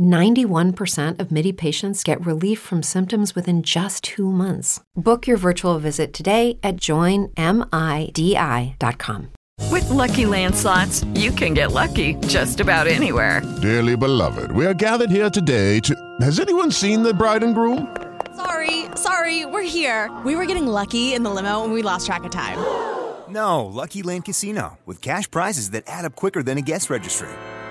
91% of MIDI patients get relief from symptoms within just two months. Book your virtual visit today at joinmidi.com. With Lucky Land slots, you can get lucky just about anywhere. Dearly beloved, we are gathered here today to. Has anyone seen the bride and groom? Sorry, sorry, we're here. We were getting lucky in the limo and we lost track of time. No, Lucky Land Casino, with cash prizes that add up quicker than a guest registry.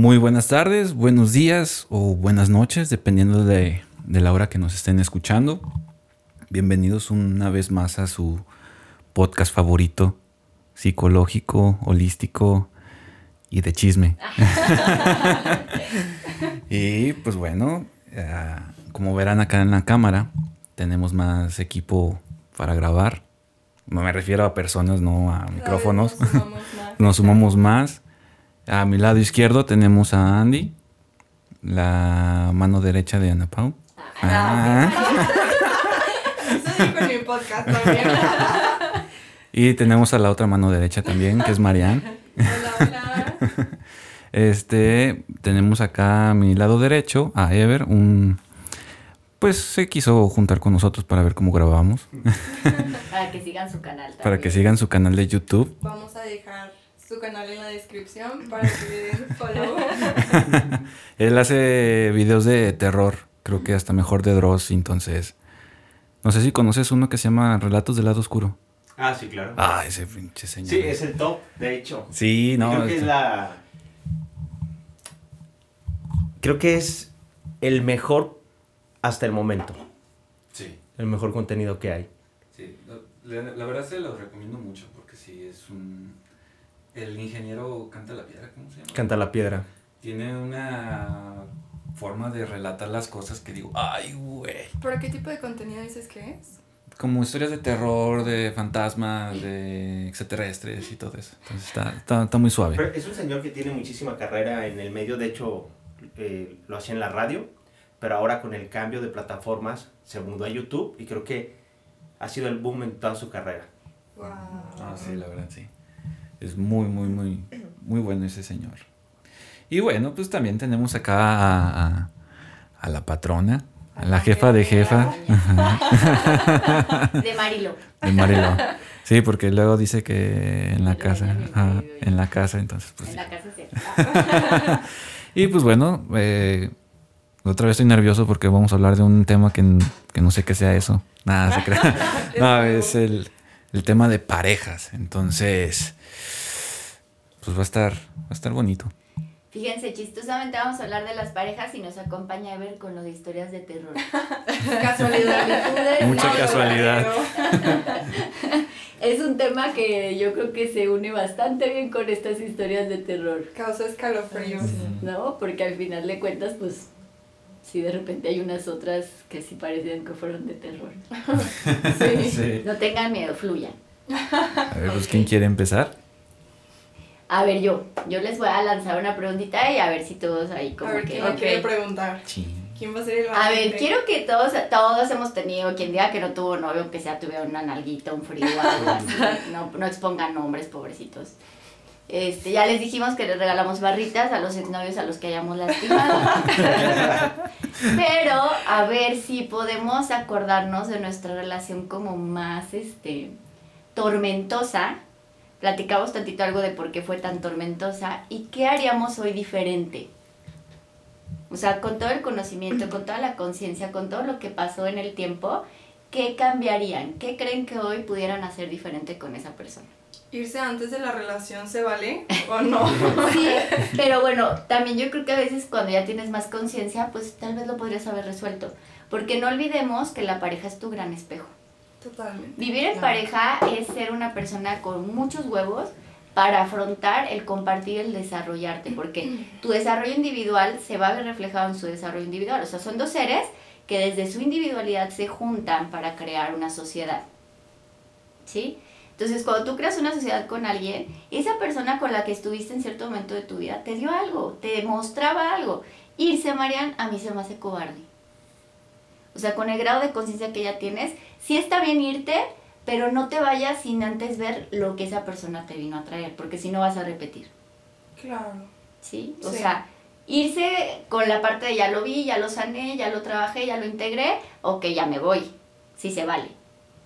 Muy buenas tardes, buenos días o buenas noches, dependiendo de, de, la hora que nos estén escuchando. Bienvenidos una vez más a su podcast favorito, psicológico, holístico y de chisme. y pues bueno, uh, como verán acá en la cámara, tenemos más equipo para grabar. No me refiero a personas, no a micrófonos. Nos sumamos más. nos sumamos más. A mi lado izquierdo tenemos a Andy, la mano derecha de Ana Pau. Ah. con mi podcast también. y tenemos a la otra mano derecha también, que es Marianne. Hola, hola. Este, tenemos acá a mi lado derecho a Ever, un pues se quiso juntar con nosotros para ver cómo grabamos. para que sigan su canal. También. Para que sigan su canal de YouTube. Vamos a dejar su canal en la descripción para que le den follow. Él hace videos de terror, creo que hasta mejor de Dross, entonces... No sé si conoces uno que se llama Relatos del lado oscuro. Ah, sí, claro. Ah, ese pinche señor. Sí, es el top, de hecho. Sí, no. Creo que es la... Creo que es el mejor hasta el momento. Sí. El mejor contenido que hay. Sí, la, la verdad se lo recomiendo mucho porque sí es un... El ingeniero canta la piedra, ¿cómo se llama? Canta la piedra. Tiene una forma de relatar las cosas que digo, ay, güey. ¿Pero qué tipo de contenido dices que es? Como historias de terror, de fantasmas, de extraterrestres y todo eso. Entonces está, está, está muy suave. Pero es un señor que tiene muchísima carrera en el medio, de hecho eh, lo hacía en la radio, pero ahora con el cambio de plataformas se mudó a YouTube y creo que ha sido el boom en toda su carrera. Wow. Ah, sí, la verdad, sí. Es muy, muy, muy, muy bueno ese señor. Y bueno, pues también tenemos acá a, a, a la patrona, a la jefa de jefa. De Marilo. De Marilo. Sí, porque luego dice que en la casa, ah, en la casa, entonces pues. En la casa sí. y pues bueno, eh, otra vez estoy nervioso porque vamos a hablar de un tema que, que no sé qué sea eso. Nada, se crea. no, es el, el tema de parejas. Entonces, pues va a estar, va a estar bonito. Fíjense, chistosamente vamos a hablar de las parejas y nos acompaña a ver con lo de historias de terror. Casualidad. Mucha casualidad. es un tema que yo creo que se une bastante bien con estas historias de terror. Causa escalofríos. ¿No? Porque al final de cuentas, pues, sí, de repente hay unas otras que sí parecían que fueron de terror. Sí. Sí. No tengan miedo, fluyan. A ver, pues, ¿quién quiere empezar? A ver, yo, yo les voy a lanzar una preguntita y a ver si todos ahí como A ver, que... ¿quién quiere preguntar? Sí. ¿Quién va a ser el A valiente? ver, quiero que todos, todos hemos tenido, quien diga que no tuvo novio, aunque sea tuviera una nalguita, un frío o algo así. No, no expongan nombres, pobrecitos. Este, ya les dijimos que les regalamos barritas a los exnovios a los que hayamos lastimado. Pero a ver si podemos acordarnos de nuestra relación como más este tormentosa. Platicamos tantito algo de por qué fue tan tormentosa y qué haríamos hoy diferente. O sea, con todo el conocimiento, con toda la conciencia, con todo lo que pasó en el tiempo, ¿qué cambiarían? ¿Qué creen que hoy pudieran hacer diferente con esa persona? ¿Irse antes de la relación se vale o no? Sí, pero bueno, también yo creo que a veces cuando ya tienes más conciencia, pues tal vez lo podrías haber resuelto. Porque no olvidemos que la pareja es tu gran espejo. Totalmente. Vivir en pareja es ser una persona con muchos huevos para afrontar el compartir, el desarrollarte, porque tu desarrollo individual se va a ver reflejado en su desarrollo individual. O sea, son dos seres que desde su individualidad se juntan para crear una sociedad. ¿Sí? Entonces, cuando tú creas una sociedad con alguien, esa persona con la que estuviste en cierto momento de tu vida te dio algo, te mostraba algo. Irse, Marian, a mí se me hace cobarde. O sea, con el grado de conciencia que ya tienes, sí está bien irte, pero no te vayas sin antes ver lo que esa persona te vino a traer, porque si no vas a repetir. Claro. ¿Sí? O Sí. sea, irse con la parte de ya lo vi, ya lo sané, ya lo trabajé, ya lo integré, ok, ya me voy. Sí se vale.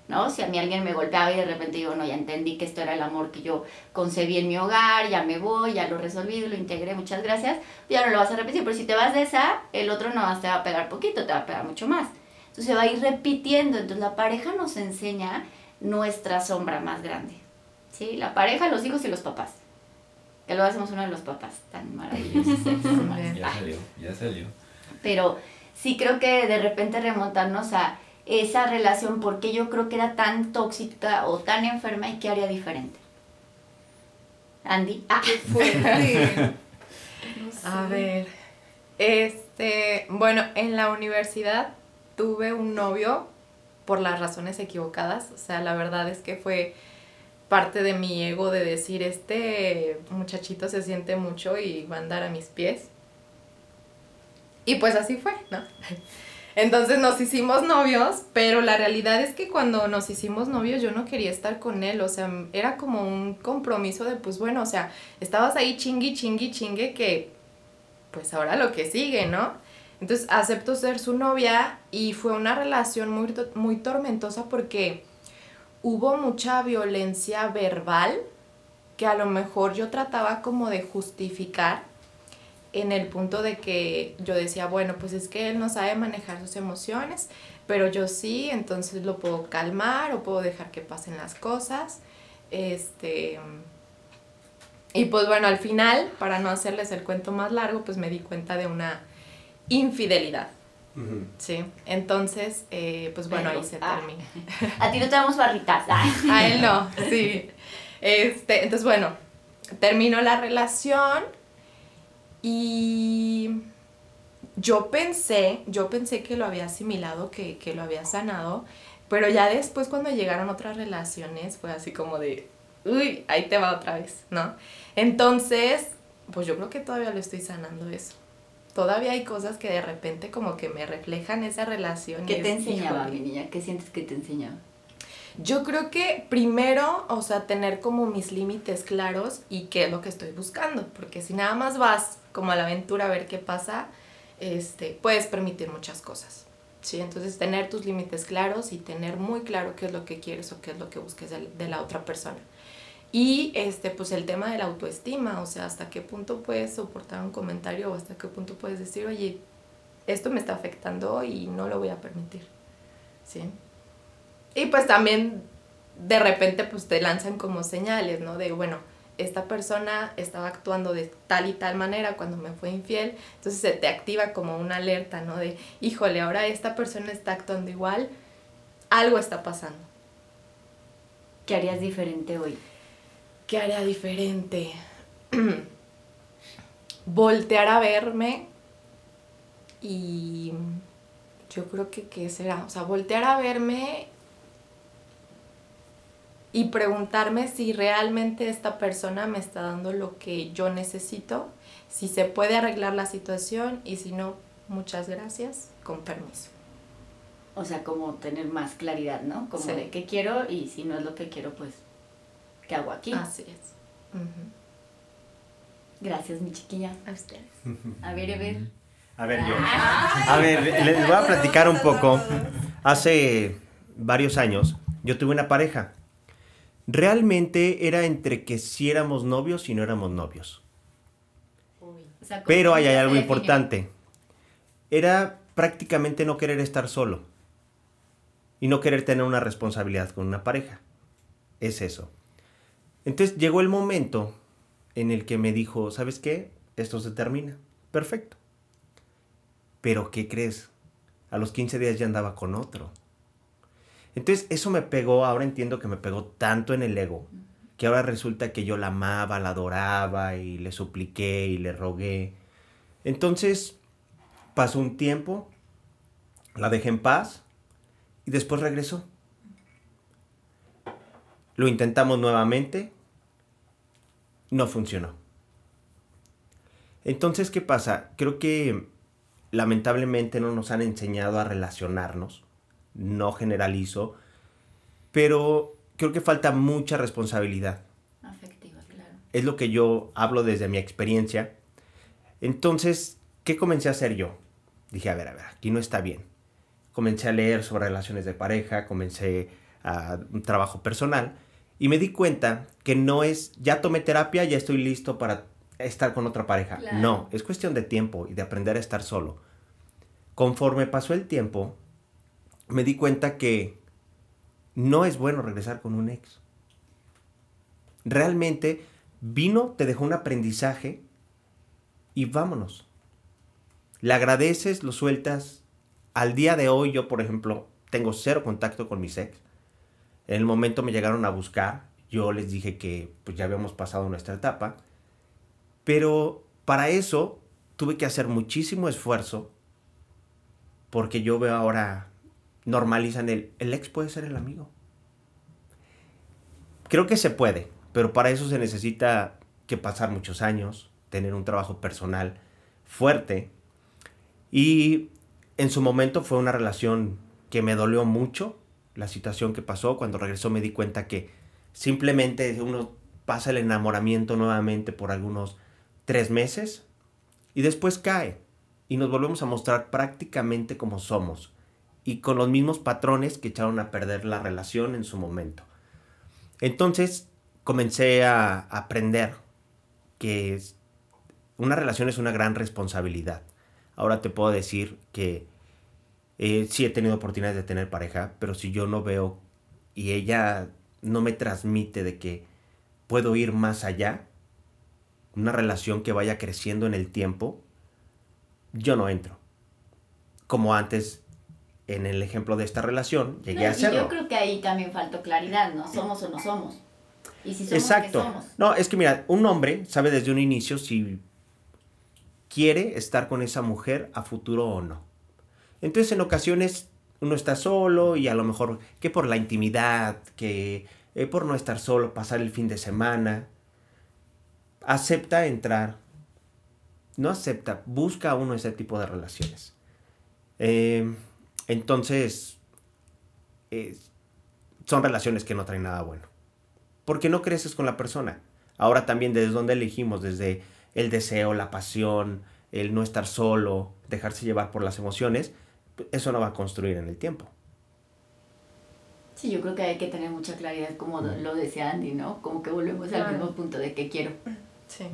¿No? Si a mí alguien me golpeaba y de repente digo, no, ya entendí que esto era el amor que yo concebí en mi hogar, ya me voy, ya lo resolví, lo integré, muchas gracias, ya no lo vas a repetir. Pero si te vas de esa, el otro no más te va a pegar poquito, te va a pegar mucho más. Entonces se va a ir repitiendo. Entonces la pareja nos enseña nuestra sombra más grande. ¿Sí? La pareja, los hijos y los papás. Que luego hacemos uno de los papás tan maravillosos. Ya salió, ya salió. Pero sí creo que de repente remontarnos a esa relación, porque yo creo que era tan tóxica o tan enferma y qué haría diferente. Andy. Ah, Fuerte. A ver, este, bueno, en la universidad tuve un novio por las razones equivocadas, o sea, la verdad es que fue parte de mi ego de decir, este muchachito se siente mucho y va a andar a mis pies. Y pues así fue, ¿no? Entonces nos hicimos novios, pero la realidad es que cuando nos hicimos novios yo no quería estar con él, o sea, era como un compromiso de, pues bueno, o sea, estabas ahí chingui, chingui, chingue que, pues ahora lo que sigue, ¿no? Entonces acepto ser su novia y fue una relación muy, muy tormentosa porque hubo mucha violencia verbal que a lo mejor yo trataba como de justificar en el punto de que yo decía, bueno, pues es que él no sabe manejar sus emociones, pero yo sí, entonces lo puedo calmar o puedo dejar que pasen las cosas. Este y pues bueno, al final, para no hacerles el cuento más largo, pues me di cuenta de una infidelidad. Sí, entonces, eh, pues bueno, Pero, ahí se ah. termina. a ti no te damos barritas. Ah. A él no, sí. Este, entonces, bueno, terminó la relación y yo pensé, yo pensé que lo había asimilado, que, que lo había sanado, pero ya después cuando llegaron otras relaciones fue así como de, uy, ahí te va otra vez, ¿no? Entonces, pues yo creo que todavía lo estoy sanando eso. Todavía hay cosas que de repente como que me reflejan esa relación. ¿Qué te es, enseñaba, mi niña? ¿Qué sientes que te enseñaba? Yo creo que primero, o sea, tener como mis límites claros y qué es lo que estoy buscando, porque si nada más vas como a la aventura a ver qué pasa, este, puedes permitir muchas cosas. ¿sí? Entonces, tener tus límites claros y tener muy claro qué es lo que quieres o qué es lo que busques de, de la otra persona. Y este, pues el tema de la autoestima, o sea, hasta qué punto puedes soportar un comentario o hasta qué punto puedes decir, oye, esto me está afectando y no lo voy a permitir. ¿Sí? Y pues también de repente pues te lanzan como señales, ¿no? De, bueno, esta persona estaba actuando de tal y tal manera cuando me fue infiel, entonces se te activa como una alerta, ¿no? De, híjole, ahora esta persona está actuando igual, algo está pasando. ¿Qué harías diferente hoy? ¿Qué haría diferente? Voltear a verme y yo creo que qué será, o sea, voltear a verme y preguntarme si realmente esta persona me está dando lo que yo necesito, si se puede arreglar la situación y si no, muchas gracias, con permiso. O sea, como tener más claridad, ¿no? Como Sí. de qué quiero y si no es lo que quiero, pues, ¿qué hago aquí? Así es. Gracias, mi chiquilla. A ustedes. A ver, a ver. A ver, yo. A ver, les voy a platicar un poco. Hace varios años yo tuve una pareja. Realmente era entre que si éramos novios y no éramos novios. O sea, ¿cómo Pero ahí hay algo importante. Era prácticamente no querer estar solo. y no querer tener una responsabilidad con una pareja. Es eso. Entonces llegó el momento en el que me dijo, ¿sabes qué? Esto se termina. Perfecto. Pero ¿qué crees? A los 15 días ya andaba con otro. Entonces eso me pegó, ahora entiendo que me pegó tanto en el ego, que ahora resulta que yo la amaba, la adoraba y le supliqué y le rogué. Entonces pasó un tiempo, la dejé en paz y después regresó. Lo intentamos nuevamente, no funcionó. Entonces, ¿qué pasa? Creo que lamentablemente no nos han enseñado a relacionarnos, no generalizo, pero creo que falta mucha responsabilidad. Afectiva, claro. Es lo que yo hablo desde mi experiencia. Entonces, ¿qué comencé a hacer yo? Dije, a ver, a ver, aquí no está bien. Comencé a leer sobre relaciones de pareja, comencé a un trabajo personal y me di cuenta que no es, ya tomé terapia, ya estoy listo para estar con otra pareja. Claro. No, es cuestión de tiempo y de aprender a estar solo. Conforme pasó el tiempo, me di cuenta que no es bueno regresar con un ex. Realmente vino, te dejó un aprendizaje y vámonos. Le agradeces, lo sueltas. Al día de hoy yo, por ejemplo, tengo cero contacto con mis ex. En el momento me llegaron a buscar. Yo les dije que pues, ya habíamos pasado nuestra etapa. Pero para eso tuve que hacer muchísimo esfuerzo. Porque yo veo ahora, normalizan el, el ex puede ser el amigo. Creo que se puede, pero para eso se necesita que pasar muchos años, tener un trabajo personal fuerte. Y en su momento fue una relación que me dolió mucho, la situación que pasó. Cuando regresó me di cuenta que simplemente uno pasa el enamoramiento nuevamente por algunos tres meses y después cae y nos volvemos a mostrar prácticamente como somos y con los mismos patrones que echaron a perder la relación en su momento. Entonces comencé a aprender que una relación es una gran responsabilidad. Ahora te puedo decir que eh, sí he tenido oportunidades de tener pareja, pero si yo no veo y ella no me transmite de que puedo ir más allá, una relación que vaya creciendo en el tiempo, yo no entro. Como antes, en el ejemplo de esta relación, llegué No, a y hacerlo. yo creo que ahí también faltó claridad, ¿no? Somos o no somos. Y si somos, Exacto. ¿qué somos? No, es que mira, un hombre sabe desde un inicio si quiere estar con esa mujer a futuro o no. Entonces en ocasiones uno está solo y a lo mejor que por la intimidad, que eh, por no estar solo, pasar el fin de semana, acepta entrar. No acepta, busca uno ese tipo de relaciones. Eh, entonces, son relaciones que no traen nada bueno porque no creces con la persona. Ahora también desde donde elegimos, desde el deseo, la pasión, el no estar solo, dejarse llevar por las emociones, eso no va a construir en el tiempo. Sí, yo creo que hay que tener mucha claridad, como lo decía Andy, ¿no? Como que volvemos al Claro. mismo punto de que quiero. Sí.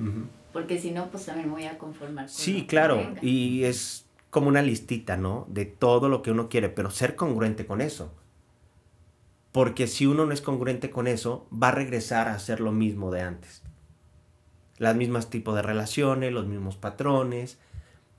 Porque si no, pues también me voy a conformar. con Sí, claro, venga. y es como una listita, ¿no? De todo lo que uno quiere, pero ser congruente con eso. Porque si uno no es congruente con eso, va a regresar a hacer lo mismo de antes. Las mismas tipos de relaciones, los mismos patrones.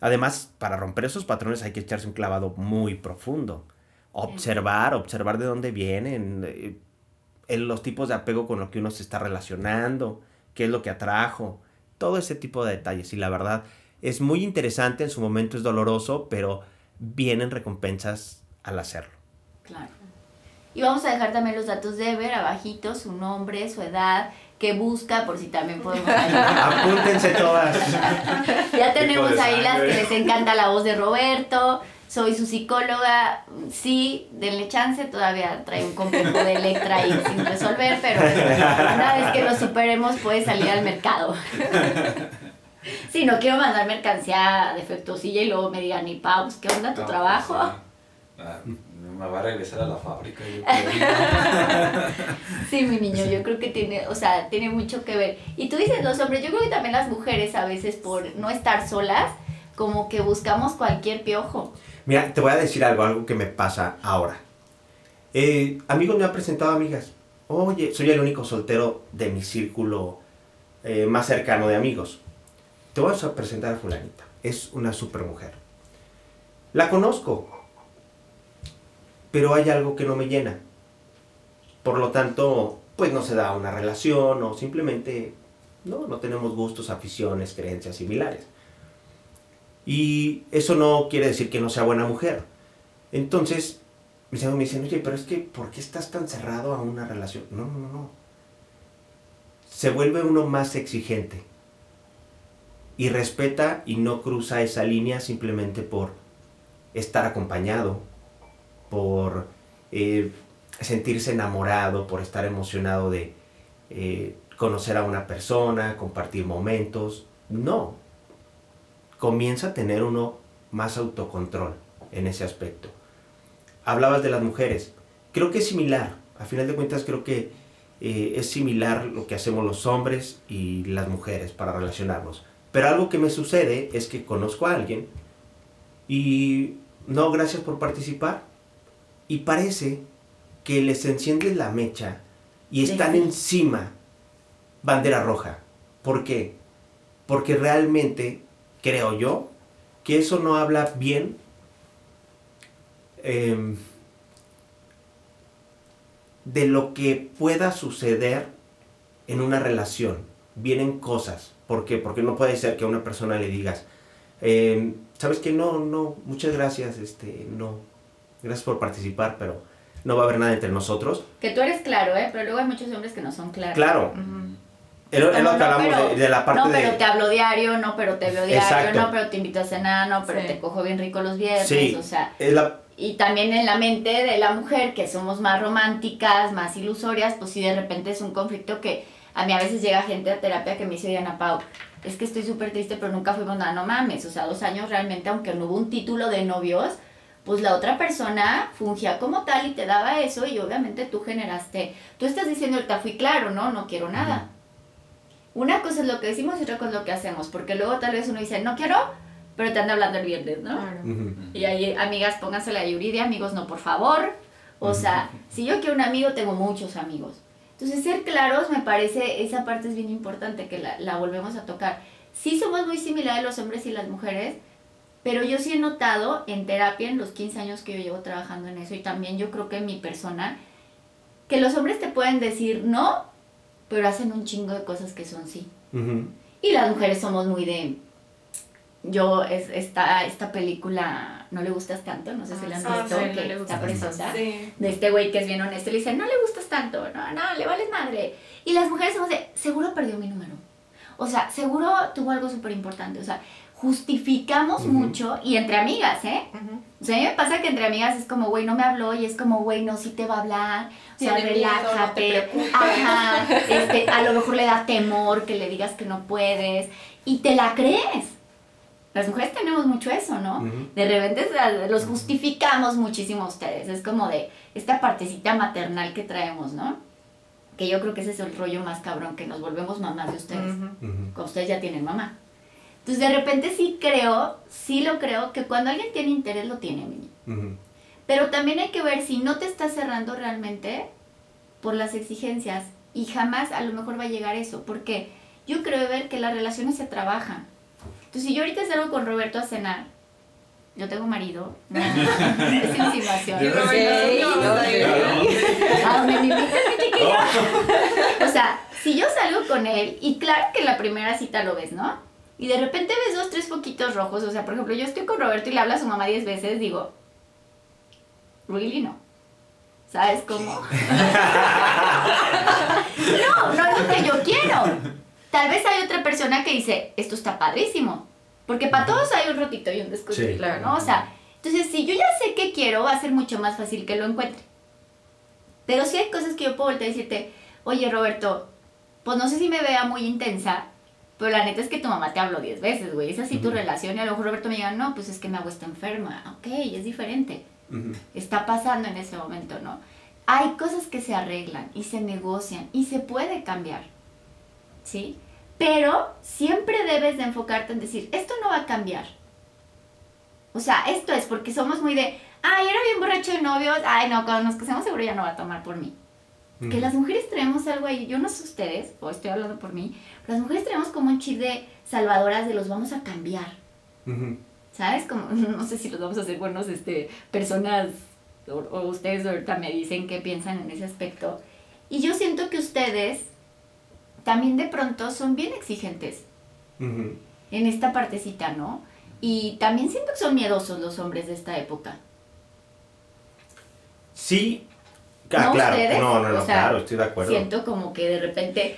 Además, para romper esos patrones hay que echarse un clavado muy profundo. Observar, observar de dónde vienen, eh, los tipos de apego con lo que uno se está relacionando, qué es lo que atrajo, todo ese tipo de detalles. Y la verdad, es muy interesante, en su momento es doloroso, pero vienen recompensas al hacerlo. Claro. Y vamos a dejar también los datos de Ever abajito, su nombre, su edad, qué busca, por si también podemos ayudar. Apúntense todas. ya tenemos ahí las que les encanta la voz de Roberto. Soy su psicóloga. Sí, denle chance. Todavía trae un complejo de Electra ahí sin resolver, pero una vez que lo superemos puede salir al mercado. Sí, no quiero mandar mercancía defectuosilla y luego me digan, y Paus, ¿qué onda tu No, trabajo? pues, ah, me va a regresar a la fábrica. yo. Sí, mi niño, yo creo que tiene, o sea, tiene mucho que ver. Y tú dices los hombres, yo creo que también las mujeres a veces por no estar solas, como que buscamos cualquier piojo. Mira, te voy a decir algo, algo que me pasa ahora. Eh, amigos me han presentado amigas. Oye, soy el único soltero de mi círculo eh, más cercano de amigos. Te voy a presentar a fulanita. Es una super mujer. La conozco, pero hay algo que no me llena. Por lo tanto, pues no se da una relación o simplemente no, no tenemos gustos, aficiones, creencias similares. Y eso no quiere decir que no sea buena mujer. Entonces, mis amigos me dicen, oye, pero es que, ¿por qué estás tan cerrado a una relación? No, no, no, no. Se vuelve uno más exigente. Y respeta y no cruza esa línea simplemente por estar acompañado, por eh, sentirse enamorado, por estar emocionado de eh, conocer a una persona, compartir momentos. No. Comienza a tener uno más autocontrol en ese aspecto. Hablabas de las mujeres. Creo que es similar. A final de cuentas creo que eh, es similar lo que hacemos los hombres y las mujeres para relacionarnos. Pero algo que me sucede es que conozco a alguien y no, gracias por participar. Y parece que les enciende la mecha y están encima bandera roja. ¿Por qué? Porque realmente creo yo que eso no habla bien em, de lo que pueda suceder en una relación. Vienen cosas. ¿Por qué? Porque no puede ser que a una persona le digas, em, ¿sabes que No, no, muchas gracias, este, no. Gracias por participar, pero no va a haber nada entre nosotros. Que tú eres claro, ¿eh? Pero luego hay muchos hombres que no son claros. Claro. Es lo que hablamos de, la parte de... No, pero te hablo diario, no, pero te veo diario, no, pero te invito a cenar, no, pero te cojo bien rico los viernes, sí. o sea... Es la... Y también en la mente de la mujer, que somos más románticas, más ilusorias, pues sí de repente es un conflicto que a mí a veces llega gente a terapia que me dice, Diana Pau, es que estoy súper triste, pero nunca fuimos nada, no mames, o sea, dos años realmente, aunque no hubo un título de novios, pues la otra persona fungía como tal y te daba eso y obviamente tú generaste, tú estás diciendo ahorita fui claro, ¿no? No quiero nada. Una cosa es lo que decimos y otra cosa es lo que hacemos, porque luego tal vez uno dice, no quiero, pero te anda hablando el viernes, ¿no? Y ahí, amigas, pónganse la Yuri de amigos, no, por favor. O sea, si yo quiero un amigo, tengo muchos amigos. Entonces, ser claros me parece, esa parte es bien importante que la, la volvemos a tocar. Sí somos muy similares los hombres y las mujeres, pero yo sí he notado en terapia, en los 15 años que yo llevo trabajando en eso, y también yo creo que en mi persona, que los hombres te pueden decir no, pero hacen un chingo de cosas que son sí. Y las mujeres somos muy de... Yo, es, esta, esta película, No le gustas tanto, no sé si la han visto, que está preciosa, de este güey que es bien honesto, le dice, no le gustas tanto, no, no, le vales madre. Y las mujeres somos de, seguro perdió mi número. O sea, seguro tuvo algo súper importante. O sea, justificamos mucho y entre amigas, ¿eh? O sea, a mí me pasa que entre amigas es como, güey, no me habló y es como, güey, no, sí te va a hablar. O sea, relájate. ajá. Este, a lo mejor le da temor que le digas que no puedes y te la crees. Las mujeres tenemos mucho eso, ¿no? De repente los justificamos muchísimo a ustedes. Es como de esta partecita maternal que traemos, ¿no? Que yo creo que ese es el rollo más cabrón, que nos volvemos mamás de ustedes. Con ustedes ya tienen mamá. Entonces de repente sí creo, sí lo creo, que cuando alguien tiene interés lo tiene, niño. Pero también hay que ver si no te estás cerrando realmente por las exigencias y jamás a lo mejor va a llegar eso, porque yo creo ver que las relaciones se trabajan. Entonces si yo ahorita salgo con Roberto a cenar, yo tengo marido. es insinuación. O sea, si yo salgo con él, y claro que en la primera cita lo ves, ¿no? Y de repente ves dos, tres poquitos rojos. O sea, por ejemplo, yo estoy con Roberto y le habla a su mamá diez veces, digo, really no. ¿Sabes cómo? no, no es lo que yo quiero. Tal vez hay otra persona que dice, esto está padrísimo. Porque para todos hay un rotito y un descuido, claro, ¿no? O sea, entonces si yo ya sé qué quiero, va a ser mucho más fácil que lo encuentre. Pero sí hay cosas que yo puedo voltear y decirte, oye Roberto, pues no sé si me vea muy intensa, pero la neta es que tu mamá te habló 10 veces, güey. Es así tu relación. Y a lo mejor Roberto me diga, no, pues es que mi abuela está enferma. Ok, es diferente. Está pasando en ese momento, ¿no? Hay cosas que se arreglan y se negocian y se puede cambiar. ¿Sí? Pero siempre debes de enfocarte en decir, esto no va a cambiar. O sea, esto es porque somos muy de, ay, era bien borracho de novios, ay, no, cuando nos casemos seguro ya no va a tomar por mí. Que las mujeres traemos algo ahí, yo no sé ustedes, o estoy hablando por mí, pero las mujeres traemos como un chip de salvadoras de los vamos a cambiar. ¿Sabes? Como, no sé si los vamos a hacer buenos este, personas, o, o ustedes ahorita me dicen qué piensan en ese aspecto. Y yo siento que ustedes también de pronto son bien exigentes en esta partecita, ¿no? Y también siento que son miedosos los hombres de esta época. Sí, ¿No claro, ustedes? no, no, no, O sea, claro, estoy de acuerdo. Siento como que de repente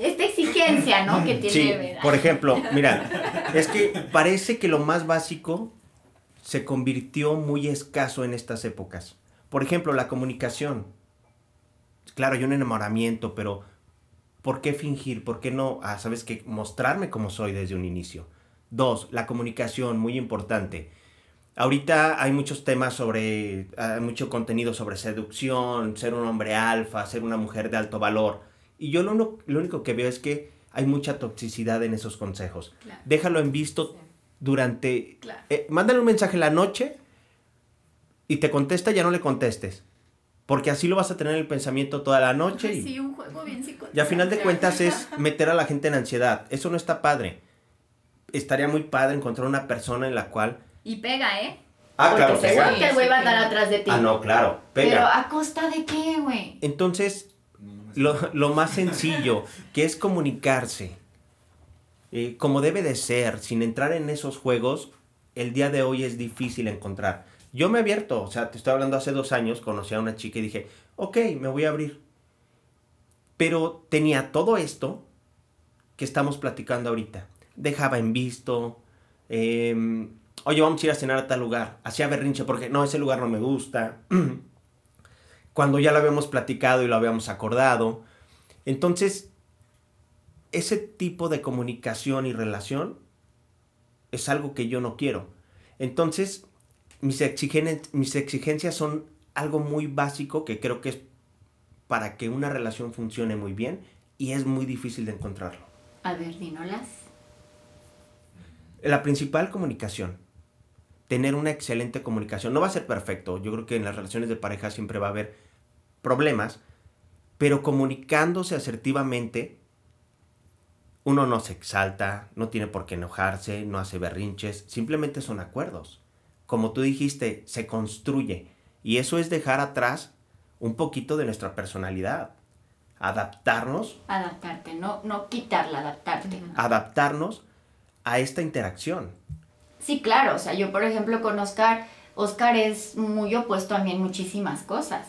esta exigencia, ¿no? Que tiene Sí, ¿verdad? por ejemplo, mira, es que parece que lo más básico se convirtió muy escaso en estas épocas. Por ejemplo, la comunicación. Claro, hay un enamoramiento, pero ¿por qué fingir? ¿Por qué no, ah, sabes que mostrarme como soy desde un inicio? Dos, la comunicación, muy importante. Ahorita hay muchos temas sobre, hay mucho contenido sobre seducción, ser un hombre alfa, ser una mujer de alto valor. Y yo lo, uno- lo único que veo es que hay mucha toxicidad en esos consejos. Claro. Déjalo en visto durante... Claro. eh, mándale un mensaje en la noche y te contesta, ya no le contestes. Porque así lo vas a tener en el pensamiento toda la noche. Y, sí, un juego bien psicológico. y a final de cuentas es meter a la gente en ansiedad. Eso no está padre. Estaría muy padre encontrar una persona en la cual... Y pega, ¿eh? Ah, Porque claro, seguro pega. que el güey va a andar atrás de ti. Ah, no, claro. Pega. Pero a costa de qué, güey. Entonces, lo, lo más sencillo, que es comunicarse, eh, como debe de ser, sin entrar en esos juegos, el día de hoy es difícil encontrar. Yo me he abierto, o sea, te estoy hablando hace dos años, conocí a una chica y dije, ok, me voy a abrir. Pero tenía todo esto que estamos platicando ahorita. Dejaba en visto, em, oye, vamos a ir a cenar a tal lugar. Hacía berrinche porque no, ese lugar no me gusta. Cuando ya lo habíamos platicado y lo habíamos acordado. Entonces, ese tipo de comunicación y relación es algo que yo no quiero. Entonces, mis, exigen- mis exigencias son algo muy básico que creo que es para que una relación funcione muy bien y es muy difícil de encontrarlo. A ver, dinolas. La principal comunicación. Tener una excelente comunicación. No va a ser perfecto. Yo creo que en las relaciones de pareja siempre va a haber problemas. Pero comunicándose asertivamente, uno no se exalta, no tiene por qué enojarse, no hace berrinches. Simplemente son acuerdos. Como tú dijiste, se construye. Y eso es dejar atrás un poquito de nuestra personalidad. Adaptarnos Adaptarte, no, no quitarla, adaptarte. adaptarnos a esta interacción. Sí, claro, o sea, yo por ejemplo con Oscar, Oscar es muy opuesto a mí en muchísimas cosas.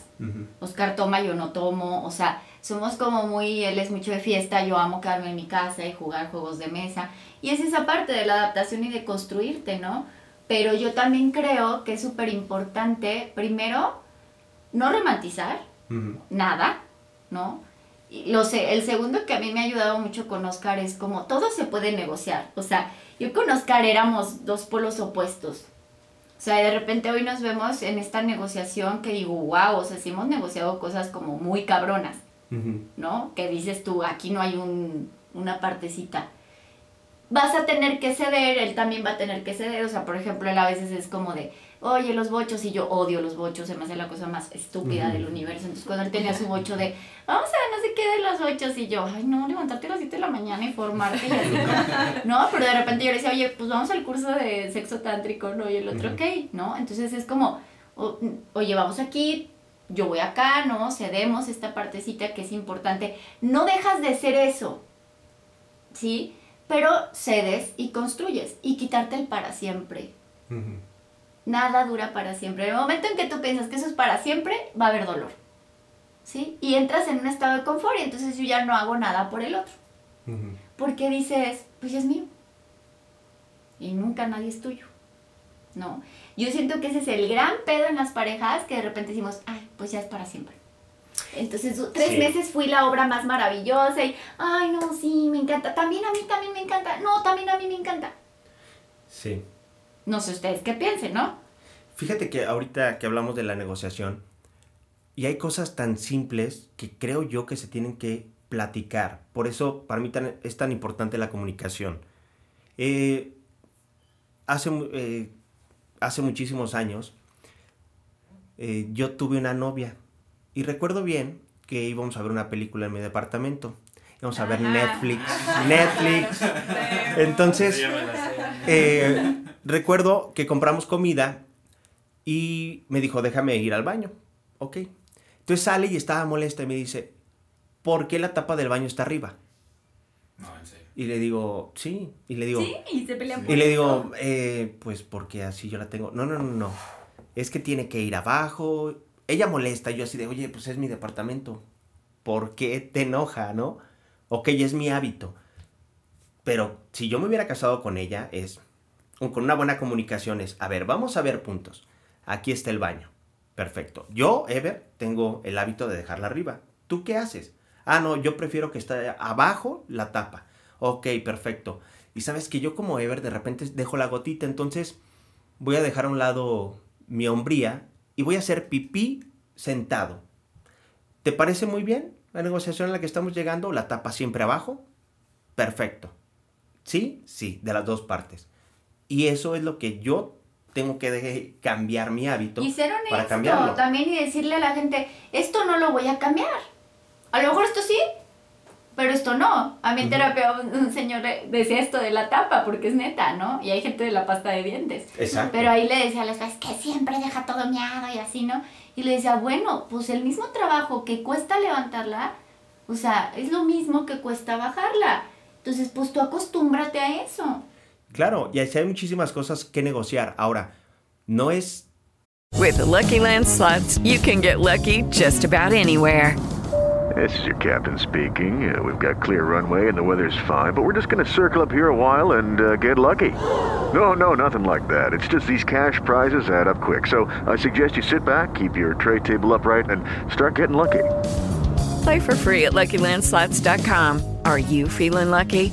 Oscar toma, yo no tomo, o sea, somos como muy, él es mucho de fiesta, yo amo quedarme en mi casa y jugar juegos de mesa. Y es esa parte de la adaptación y de construirte, ¿no? Pero yo también creo que es súper importante, primero, no romantizar, nada, ¿no? Y lo sé, el segundo que a mí me ha ayudado mucho con Oscar es como todo se puede negociar. O sea, yo con Oscar éramos dos polos opuestos. O sea, de repente hoy nos vemos en esta negociación que digo, wow, o sea, sí hemos negociado cosas como muy cabronas, ¿no? Que dices tú, aquí no hay un, una partecita. Vas a tener que ceder, él también va a tener que ceder. O sea, por ejemplo, él a veces es como de, oye, los bochos, y yo odio los bochos, se me hace la cosa más estúpida del universo. Entonces, cuando él tenía su bocho de, vamos a ver, no sé qué de los bochos, y yo, ay, no, levantarte a las 7 de la mañana y formarte, y así, ¿no? Pero de repente yo le decía, oye, pues vamos al curso de sexo tántrico, ¿no? Y el otro, ok, ¿no? Entonces es como, o- oye, vamos aquí, yo voy acá, ¿no? Cedemos esta partecita que es importante. No dejas de ser eso, ¿sí? Pero cedes y construyes y quitarte el para siempre. Nada dura para siempre. En el momento en que tú piensas que eso es para siempre, va a haber dolor. ¿Sí? Y entras en un estado de confort y entonces yo ya no hago nada por el otro. Porque dices, pues ya es mío. Y nunca nadie es tuyo. ¿No? Yo siento que ese es el gran pedo en las parejas que de repente decimos, ay, pues ya es para siempre. Entonces, tres Sí. meses fui la obra más maravillosa y, ay, no, sí, me encanta. También a mí, también me encanta. No, también a mí me encanta. Sí. No sé ustedes qué piensen, ¿no? Fíjate que ahorita que hablamos de la negociación, y hay cosas tan simples que creo yo que se tienen que platicar. Por eso para mí tan- es tan importante la comunicación. Eh, hace, eh, hace muchísimos años eh, yo tuve una novia y recuerdo bien que íbamos a ver una película en mi departamento. Íbamos a ver Netflix. Netflix. Entonces, eh, recuerdo que compramos comida y me dijo, déjame ir al baño. Ok. Entonces sale y estaba molesta y me dice, ¿por qué la tapa del baño está arriba? No, en serio. Y le digo, sí. Y le digo, Sí, y se pelean por y le digo, eh, pues porque así yo la tengo. No, no, no, no. Es que tiene que ir abajo. Ella molesta. Yo así de, oye, pues es mi departamento. ¿Por qué te enoja, no? Ok, es mi hábito. Pero si yo me hubiera casado con ella, es con una buena comunicación. Es, a ver, vamos a ver puntos. Aquí está el baño. Perfecto. Yo, Ever, tengo el hábito de dejarla arriba. ¿Tú qué haces? Ah, no, yo prefiero que esté abajo la tapa. Ok, perfecto. Y sabes que yo como Ever de repente dejo la gotita, entonces voy a dejar a un lado mi hombría y voy a hacer pipí sentado. ¿Te parece muy bien la negociación en la que estamos llegando? La tapa siempre abajo. Perfecto. ¿Sí? Sí, de las dos partes. Y eso es lo que yo tengo que de- cambiar mi hábito Y ser para honesto cambiarlo. también y decirle a la gente, esto no lo voy a cambiar. A lo mejor esto sí, pero esto no. A mi en terapia un, señor decía esto de la tapa, porque es neta, ¿no? Y hay gente de la pasta de dientes. Exacto. Pero ahí le decía a las es que siempre deja todo miado y así, ¿no? Y le decía, bueno, pues el mismo trabajo que cuesta levantarla, o sea, es lo mismo que cuesta bajarla. Entonces, pues tú acostúmbrate a eso. Claro, y así hay muchísimas cosas que negociar. Ahora, no es With the Lucky Land slots, you can get lucky just about anywhere. This is your captain speaking. Uh, we've got clear runway and the weather's fine, but we're just going to circle up here a while and uh, get lucky. No, no, nothing like that. It's just these cash prizes add up quick. So I suggest you sit back, keep your tray table upright, and start getting lucky. Play for free at LuckyLandSlots.com. Are you feeling lucky?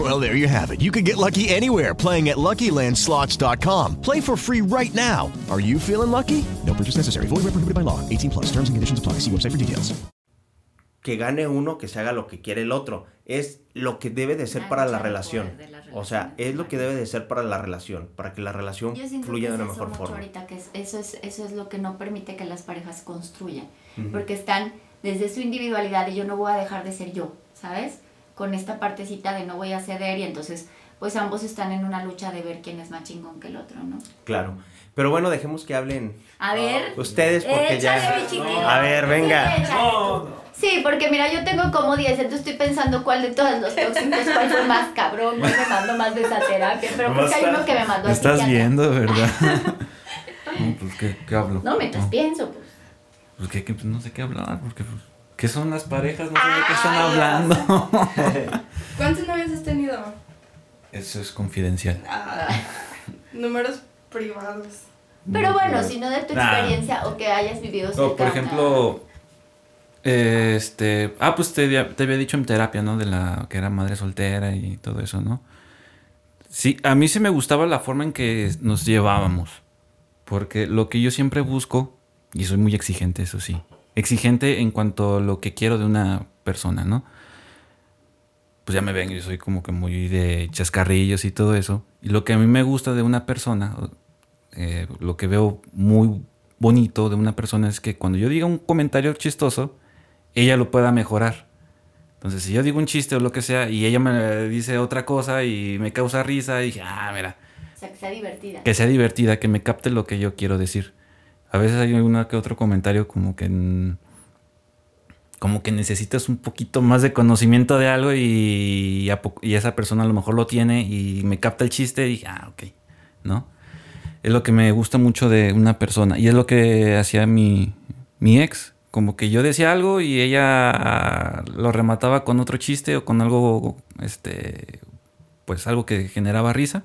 Well, there you have it. You can get lucky anywhere playing at LuckyLandSlots.com. Play for free right now. Are you feeling lucky? No purchase necessary. Void where prohibited by law. 18 plus. Terms and conditions apply. See website for details. que gane uno, que se haga lo que quiere el otro. Es lo que debe de ser para la relación. O sea, es lo que debe de ser para la relación, para que la relación fluya que de una mejor mucho forma. ahorita, que es- eso, es, eso es lo que no permite que las parejas construyan. Porque están desde su individualidad y yo no voy a dejar de ser yo, ¿sabes? Con esta partecita de no voy a ceder y entonces pues ambos están en una lucha de ver quién es más chingón que el otro, ¿no? Claro. Pero bueno, dejemos que hablen A ver. ustedes porque Échale, ya... A ver, venga. Sí, porque mira, yo tengo como 10, entonces estoy pensando cuál de todos los tóxicos, cuál fue más cabrón, cuál me mandó más de esa terapia, pero creo que hay uno que me mandó estás viendo, ¿verdad? no, pues, ¿qué, qué hablo? No, mientras pienso, pues. Pues, ¿qué, qué? Pues, no sé qué hablar, porque... Pues, ¿Qué son las parejas? No sé de qué están hablando. ¿Cuántos novios has tenido? Eso es confidencial. Ah, números privados. Pero bueno, si no de tu Nah. experiencia o que hayas vivido cerca. O, por ejemplo, eh, este, ah, pues te, había- te había dicho en terapia, ¿no? De la que era madre soltera y todo eso, ¿no? Sí, a mí sí me gustaba la forma en que nos llevábamos, porque lo que yo siempre busco, y soy muy exigente, eso sí, exigente en cuanto a lo que quiero de una persona, ¿no? Pues ya me ven, yo soy como que muy de chascarrillos y todo eso, y lo que a mí me gusta de una persona, eh, lo que veo muy bonito de una persona es que cuando yo diga un comentario chistoso, ella lo pueda mejorar. Entonces, si yo digo un chiste o lo que sea y ella me dice otra cosa y me causa risa, y dije, ah, mira, O sea, que sea divertida. que sea divertida, que me capte lo que yo quiero decir. A veces hay uno que otro comentario como que como que necesitas un poquito más de conocimiento de algo y, y esa persona a lo mejor lo tiene y me capta el chiste y dije, ah, ok, ¿no? Es lo que me gusta mucho de una persona y es lo que hacía mi, mi ex. Como que yo decía algo y ella lo remataba con otro chiste o con algo, este, pues algo que generaba risa.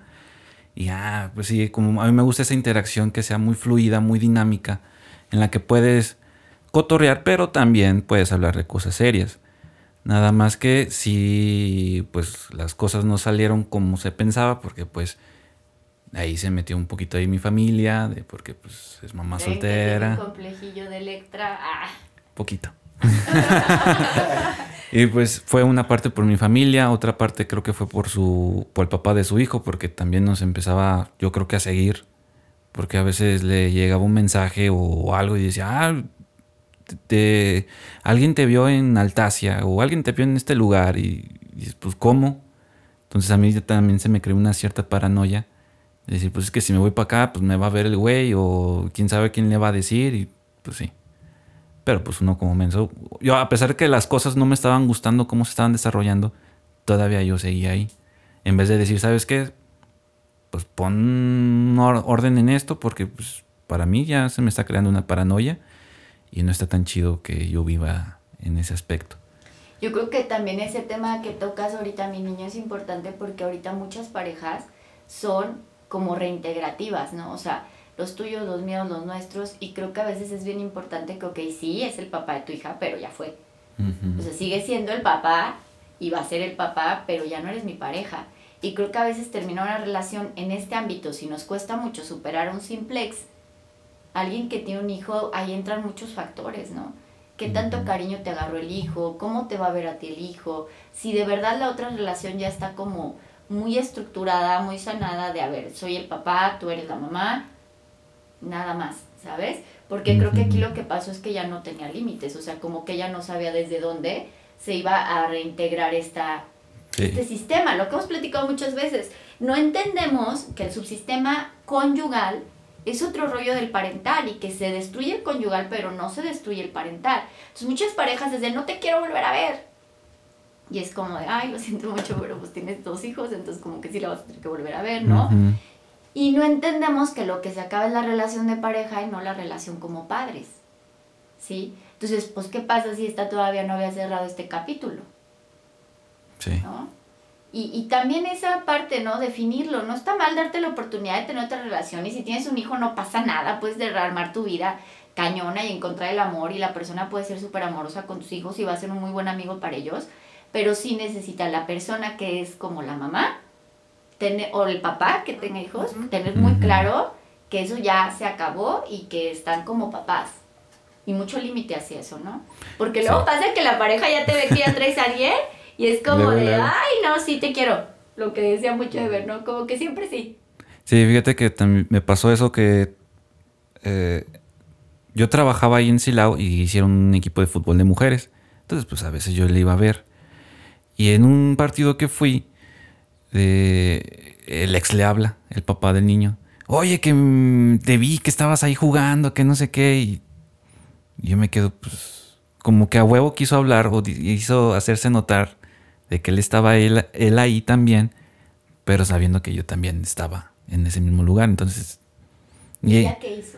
Y ah, pues sí, como a mí me gusta esa interacción que sea muy fluida, muy dinámica, en la que puedes cotorrear, pero también puedes hablar de cosas serias. Nada más que si pues las cosas no salieron como se pensaba, porque pues ahí se metió un poquito ahí mi familia, de porque pues es mamá ¿Ven que soltera. un complejillo de Electra. Ah. Poquito. y pues fue una parte por mi familia, otra parte creo que fue por su por el papá de su hijo, porque también nos empezaba, yo creo que a seguir, porque a veces le llegaba un mensaje o algo y decía, ah, te- alguien te vio en Altacia o alguien te vio en este lugar y, pues ¿cómo? Entonces a mí también se me creó una cierta paranoia. De decir, pues es que si me voy para acá, pues me va a ver el güey o quién sabe quién le va a decir y pues sí. Pero pues uno como menso, yo a pesar de que las cosas no me estaban gustando cómo se estaban desarrollando, todavía yo seguía ahí. En vez de decir, ¿sabes qué? Pues pon or- orden en esto porque pues para mí ya se me está creando una paranoia y no está tan chido que yo viva en ese aspecto. Yo creo que también ese tema que tocas ahorita, mi niño, es importante porque ahorita muchas parejas son como reintegrativas, ¿no? O sea, los tuyos, los míos, los nuestros, y creo que a veces es bien importante que, ok, sí, es el papá de tu hija, pero ya fue. O sea, sigue siendo el papá y va a ser el papá, pero ya no eres mi pareja. Y creo que a veces termina una relación en este ámbito, si nos cuesta mucho superar un simplex, alguien que tiene un hijo, ahí entran muchos factores, ¿no? ¿Qué tanto cariño te agarró el hijo? ¿Cómo te va a ver a ti el hijo? Si de verdad la otra relación ya está como muy estructurada, muy sanada de, a ver, soy el papá, tú eres la mamá, nada más, ¿sabes? Porque creo que aquí lo que pasó es que ya no tenía límites, o sea, como que ella no sabía desde dónde se iba a reintegrar esta, este sistema, lo que hemos platicado muchas veces. No entendemos que el subsistema conyugal es otro rollo del parental y que se destruye el conyugal, pero no se destruye el parental. Entonces muchas parejas desde no te quiero volver a ver. Y es como de, ay, lo siento mucho, pero pues tienes dos hijos, entonces como que sí la vas a tener que volver a ver, ¿no? Y no entendemos que lo que se acaba es la relación de pareja y no la relación como padres. ¿Sí? Entonces, pues, ¿qué pasa si esta todavía no había cerrado este capítulo? Sí. ¿no? Y, y también esa parte, ¿no? Definirlo. No está mal darte la oportunidad de tener otra relación. Y si tienes un hijo, no pasa nada. Puedes derramar tu vida cañona y encontrar el amor. Y la persona puede ser súper amorosa con tus hijos y va a ser un muy buen amigo para ellos. Pero sí necesita la persona que es como la mamá tener, o el papá que tenga hijos, tener muy claro que eso ya se acabó y que están como papás. Y mucho límite hacia eso, ¿no? Porque luego pasa que la pareja ya te ve que ya traes a alguien y es como de, luego. ay, no, sí te quiero. Lo que decía mucho de ver, ¿no? Como que siempre sí. Sí, fíjate que también me pasó eso que eh, yo trabajaba ahí en Silao y hicieron un equipo de fútbol de mujeres. Entonces, pues a veces yo le iba a ver. Y en un partido que fui, eh, el ex le habla, el papá del niño. Oye, que mm, te vi que estabas ahí jugando, que no sé qué. Y yo me quedo, pues, como que a huevo quiso hablar o hizo hacerse notar de que él estaba él, él ahí también, pero sabiendo que yo también estaba en ese mismo lugar. Entonces, y- ¿Ya qué hizo?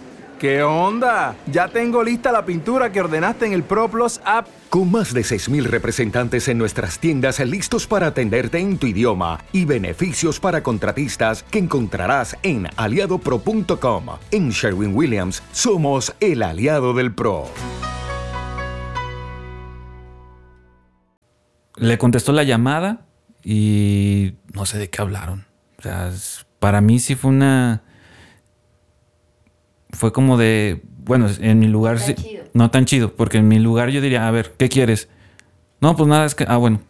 ¿Qué onda? Ya tengo lista la pintura que ordenaste en el ProPlus app. Con más de 6.000 representantes en nuestras tiendas listos para atenderte en tu idioma y beneficios para contratistas que encontrarás en aliadopro.com. En Sherwin Williams somos el aliado del PRO. le contestó la llamada y no sé de qué hablaron. O sea, para mí sí fue una... Fue como de... Bueno, en mi lugar sí... No tan chido, porque en mi lugar yo diría, a ver, ¿qué quieres? No, pues nada, es que... Ah, bueno.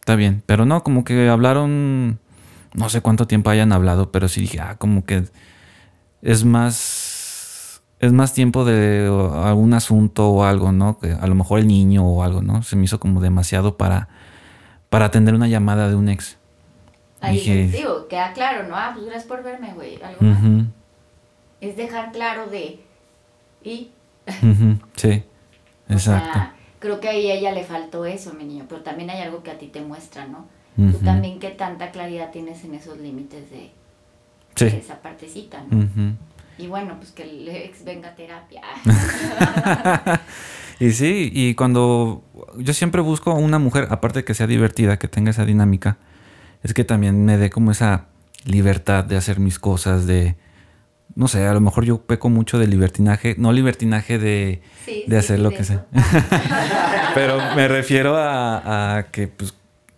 Está bien. Pero no, como que hablaron... No sé cuánto tiempo hayan hablado, pero sí dije, ah, como que es más... Es más tiempo de algún asunto o algo, ¿no? Que a lo mejor el niño o algo, ¿no? Se me hizo como demasiado para para atender una llamada de un ex. Ahí Dije, digo, queda claro, ¿no? Ah, pues gracias por verme, güey. Es dejar claro de. Y. sí, O exacto. sea, creo que ahí a ella le faltó eso, mi niño. Pero también hay algo que a ti te muestra, ¿no? Tú también qué tanta claridad tienes en esos límites de, Sí. de esa partecita, ¿no? Y bueno, pues que el ex venga a terapia. Y sí, y cuando yo siempre busco una mujer, aparte de que sea divertida, que tenga esa dinámica, es que también me dé como esa libertad de hacer mis cosas, de, no sé, a lo mejor yo peco mucho de libertinaje, no libertinaje de, Sí, de sí, hacer sí, lo de que eso. sea, pero me refiero a, a que, pues,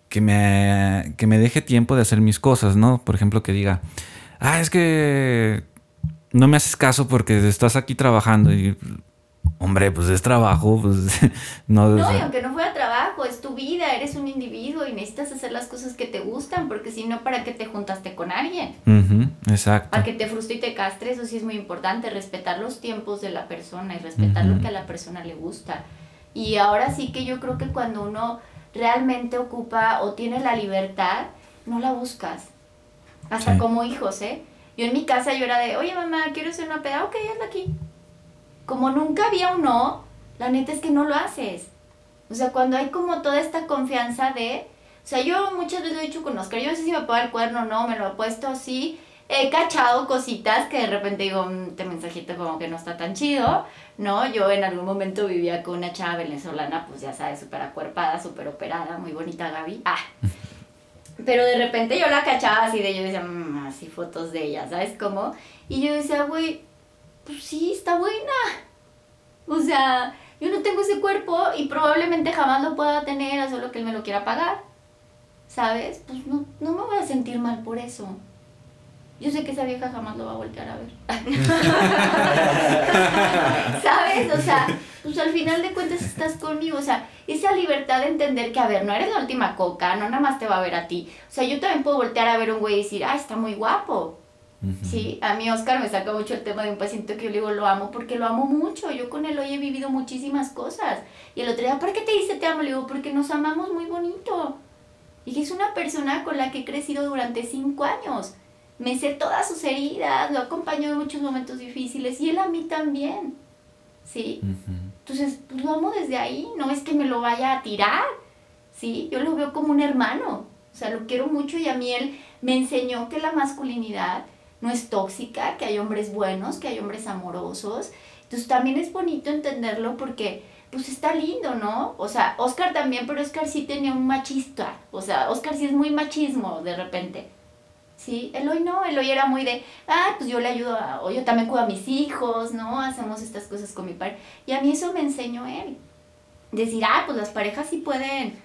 que me, que me deje tiempo de hacer mis cosas, ¿no? Por ejemplo, que diga, ah, es que no me haces caso porque estás aquí trabajando y hombre, pues es trabajo, pues no, No, y aunque no fuera trabajo, es tu vida, eres un individuo y necesitas hacer las cosas que te gustan, porque si no, ¿para qué te juntaste con alguien? Ujú, exacto. Para que te frustre y te castre, eso sí es muy importante, respetar los tiempos de la persona y respetar lo que a la persona le gusta. Y ahora sí que yo creo que cuando uno realmente ocupa o tiene la libertad, no la buscas. Hasta Sí. como hijos, ¿eh? Yo en mi casa yo era de, oye mamá, quiero hacer una peda, ok, hazla aquí. Como nunca había un no, la neta es que no lo haces. O sea, cuando hay como toda esta confianza de... O sea, yo muchas veces lo he dicho con Oscar, yo no sé si me pongo el cuerno o no, me lo he puesto así. He cachado cositas que de repente digo, "Mm, este mensajito como que no está tan chido, ¿no? Yo en algún momento vivía con una chava venezolana, pues ya sabes, súper acuerpada, súper operada, muy bonita Gaby. Ah, pero de repente yo la cachaba así de, yo decía, "Mm, así fotos de ella, ¿sabes cómo? Y yo decía, güey, pues sí, está buena. O sea, yo no tengo ese cuerpo y probablemente jamás lo pueda tener, a solo que él me lo quiera pagar. ¿Sabes? Pues no, no me voy a sentir mal por eso. Yo sé que esa vieja jamás lo va a voltear a ver. ¿Sabes? O sea, pues al final de cuentas estás conmigo. O sea, esa libertad de entender que, a ver, no eres la última coca, no nada más te va a ver a ti. O sea, yo también puedo voltear a ver a un güey y decir, ah, está muy guapo. Sí, a mí Oscar me saca mucho el tema de un paciente que yo le digo lo amo porque lo amo mucho. Yo con él hoy he vivido muchísimas cosas. Y el otro día, ¿por qué te dice te amo? Le digo, porque nos amamos muy bonito. Y que es una persona con la que he crecido durante cinco años. Me sé todas sus heridas, lo acompañó en muchos momentos difíciles y él a mí también. ¿Sí? Entonces, pues lo amo desde ahí, no es que me lo vaya a tirar. ¿Sí? Yo lo veo como un hermano. O sea, lo quiero mucho y a mí él me enseñó que la masculinidad no es tóxica, que hay hombres buenos, que hay hombres amorosos. Entonces también es bonito entenderlo porque pues está lindo, ¿no? O sea, Oscar también, pero Oscar sí tenía un machista. O sea, Oscar sí es muy machismo de repente. Sí, Eloy no, Eloy era muy de, ah, pues yo le ayudo, o yo también cuido a mis hijos, ¿no? Hacemos estas cosas con mi padre. Y a mí eso me enseñó él. Decir, ah, pues las parejas sí pueden,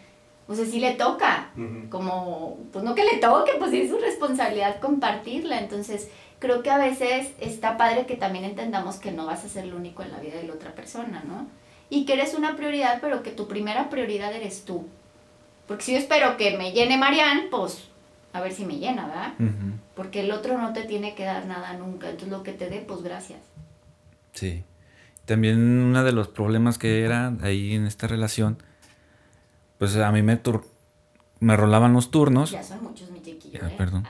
o sea, sí le toca. Como, pues no que le toque, pues sí es su responsabilidad compartirla. Entonces, creo que a veces está padre que también entendamos que no vas a ser lo único en la vida de la otra persona, ¿no? Y que eres una prioridad, pero que tu primera prioridad eres tú. Porque si yo espero que me llene Marianne, pues a ver si me llena, ¿verdad? Porque el otro no te tiene que dar nada nunca. Entonces lo que te dé, pues gracias. Sí. También uno de los problemas que era ahí en esta relación, pues a mí me, tur- me rolaban los turnos. Ya son muchos, mi chiquillo. Ah, ¿eh? perdón.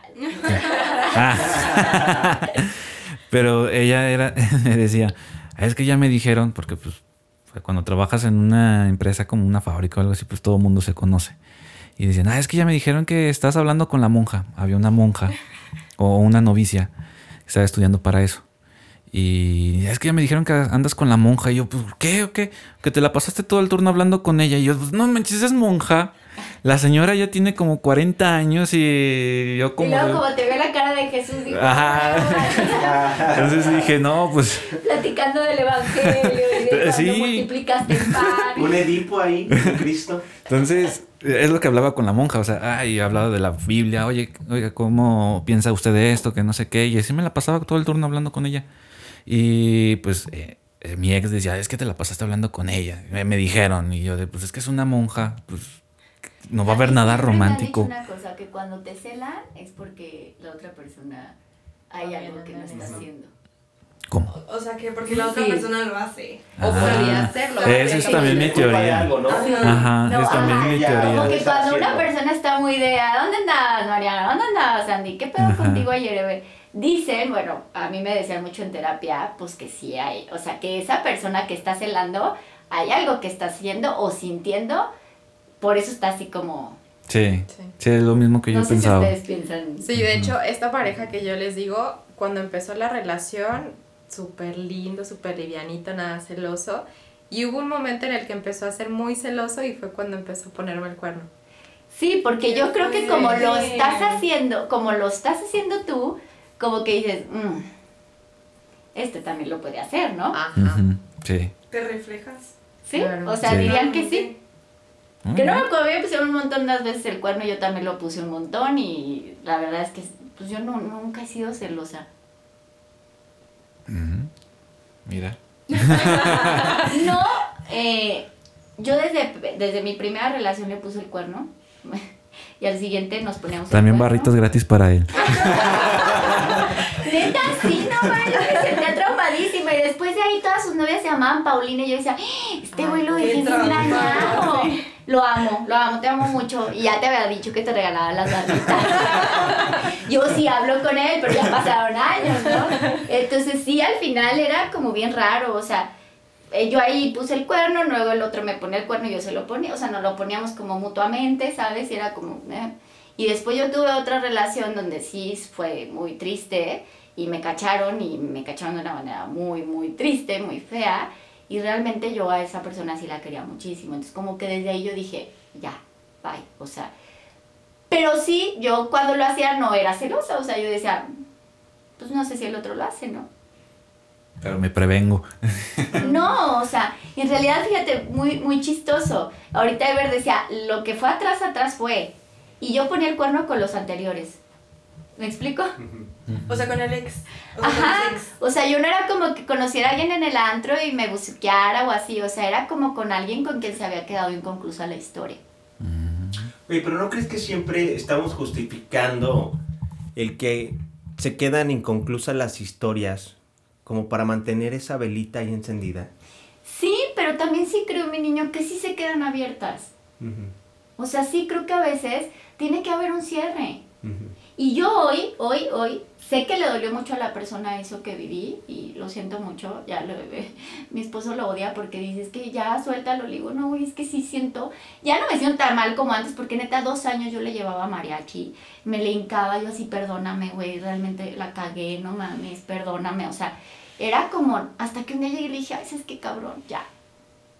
Ah. Pero ella era, me decía, "Ah, es que ya me dijeron, porque pues cuando trabajas en una empresa como una fábrica o algo así, pues todo el mundo se conoce. Y decían, ah, es que ya me dijeron que estás hablando con la monja. Había una monja o una novicia que estaba estudiando para eso. Y es que ya me dijeron que andas con la monja. Y yo, pues, ¿qué? ¿O qué? Que te la pasaste todo el turno hablando con ella. Y yo, pues, no manches, es monja. La señora ya tiene como 40 años y yo como... y luego de- como te ve la cara de Jesús, dijo, Ajá. Entonces dije, no, pues... platicando del evangelio y de cuando Sí. multiplicaste el pan. Un Edipo ahí, con Cristo. Entonces, es lo que hablaba con la monja, o sea, ay, hablaba de la Biblia, oye, oiga, ¿cómo piensa usted de esto? Que no sé qué, y así me la pasaba todo el turno hablando con ella. Y pues eh, eh, mi ex decía, es que te la pasaste hablando con ella, me, me dijeron, y yo de, pues es que es una monja, pues no va a haber nada romántico. una cosa, que cuando te celan es porque la otra persona hay algo que no está haciendo. ¿Cómo? O sea, que porque la otra Sí. persona lo hace. O podría Ah, hacerlo. Esa es también mi teoría. Ajá, No, es también ajá. mi Ya, teoría. Como que estás cuando una persona está muy de, ¿a dónde andabas, Mariana? ¿Dónde andabas, Andy? ¿Qué pedo Ajá. contigo ayer, güey? Dicen, bueno, a mí me decían mucho en terapia, pues que sí hay, o sea, que esa persona que está celando, hay algo que está haciendo o sintiendo, por eso está así como... Sí, sí, es lo mismo que yo no sé pensaba. si ustedes piensan... Sí, de hecho, esta pareja que yo les digo, cuando empezó la relación, súper lindo, súper livianito, nada celoso. Y hubo un momento en el que empezó a ser muy celoso y fue cuando empezó a ponerme el cuerno. Sí, porque yo creo que como lo estás haciendo, como lo estás haciendo tú, como que dices, "Mm, este también lo puede hacer, ¿no? Ujú, Sí. ¿Te reflejas? Sí, Claro. o sea, Sí. dirían que sí. Muy Que no bien. me pusieron un montón de veces el cuerno, yo también lo puse un montón y la verdad es que pues yo no, nunca he sido celosa. Mira. No, eh, yo desde, desde mi primera relación le puse el cuerno y al siguiente nos poníamos También cuerno. barritos gratis para él. Neta, sí, no yo me sentía traumadísima y después de ahí todas sus novias se llamaban Paulina y yo decía, "Ah, este güey lo dejé trauma. engañado. Lo amo, lo amo, te amo mucho. Y ya te había dicho que te regalaba las barritas. Yo sí hablo con él, pero ya pasaron años, ¿no? Entonces sí, al final era como bien raro, o sea, yo ahí puse el cuerno, luego el otro me ponía el cuerno y yo se lo ponía, o sea, nos lo poníamos como mutuamente, ¿sabes? Y era como... eh. Y después yo tuve otra relación donde sí fue muy triste y me cacharon y me cacharon de una manera muy, muy triste, muy fea. Y realmente yo a esa persona sí la quería muchísimo. Entonces como que desde ahí yo dije, ya, bye. O sea, pero sí, yo cuando lo hacía no era celosa. O sea, yo decía, pues no sé si el otro lo hace, ¿no? Pero me prevengo. No, o sea, en realidad fíjate, muy, muy chistoso. Ahorita Ever decía, lo que fue atrás, atrás fue. Y yo ponía el cuerno con los anteriores. ¿Me explico? O sea, con el ex. O sea, Ajá, con los ex. o sea, yo no era como que conociera a alguien en el antro y me busqueara o así, o sea, era como con alguien con quien se había quedado inconclusa la historia. Oye, pero ¿no crees que siempre estamos justificando el que se quedan inconclusas las historias como para mantener esa velita ahí encendida? Sí, pero también sí creo, mi niño, que sí se quedan abiertas. O sea, sí creo que a veces tiene que haber un cierre. Y yo hoy, hoy, hoy, sé que le dolió mucho a la persona eso que viví y lo siento mucho, ya lo mi esposo lo odia porque dice, es que ya suéltalo, le digo, no, es que sí siento, ya no me siento tan mal como antes porque neta dos años yo le llevaba mariachi, me le hincaba yo así, perdóname, güey, realmente la cagué, no mames, perdóname, o sea, era como, hasta que un día llegué y le dije, ay, es que cabrón, ya,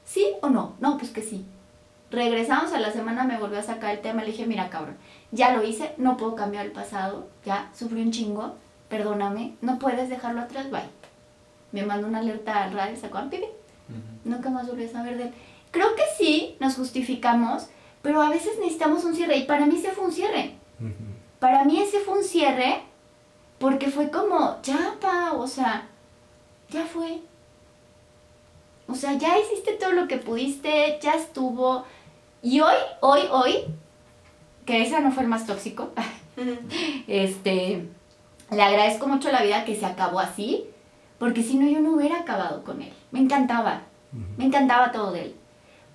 ¿sí o no? No, pues que sí. Regresamos a la semana, me volvió a sacar el tema, le dije, mira cabrón, ya lo hice, no puedo cambiar el pasado, ya sufrí un chingo, perdóname, no puedes dejarlo atrás, bye. Me mandó una alerta al radio, sacó a pibe. Nunca más volví a saber de él. Creo que sí, nos justificamos, pero a veces necesitamos un cierre, y para mí ese fue un cierre. Para mí ese fue un cierre, porque fue como, ya, pa, o sea, ya fue. O sea, ya hiciste todo lo que pudiste, ya estuvo. Y hoy, hoy, hoy, que ese no fue el más tóxico, este, le agradezco mucho la vida que se acabó así, porque si no yo no hubiera acabado con él. Me encantaba, me encantaba todo de él.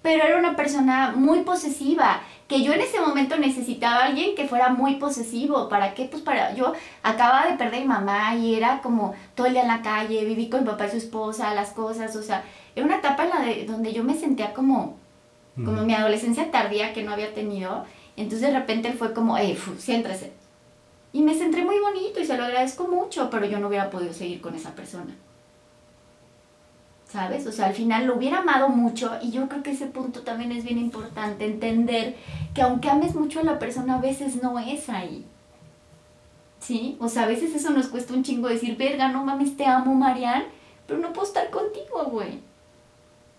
Pero era una persona muy posesiva, que yo en ese momento necesitaba a alguien que fuera muy posesivo. ¿Para qué? Pues para, yo acababa de perder a mi mamá y era como todo el día en la calle, viví con mi papá y su esposa, las cosas, o sea, era una etapa en la de, donde yo me sentía como, como mi adolescencia tardía que no había tenido. Entonces de repente él fue como, hey, fu, siéntrese. Y me centré muy bonito y se lo agradezco mucho, pero yo no hubiera podido seguir con esa persona. ¿Sabes? O sea, al final lo hubiera amado mucho y yo creo que ese punto también es bien importante, entender que aunque ames mucho a la persona, a veces no es ahí. ¿Sí? O sea, a veces eso nos cuesta un chingo decir, verga, no mames, te amo, Marian, pero no puedo estar contigo, güey.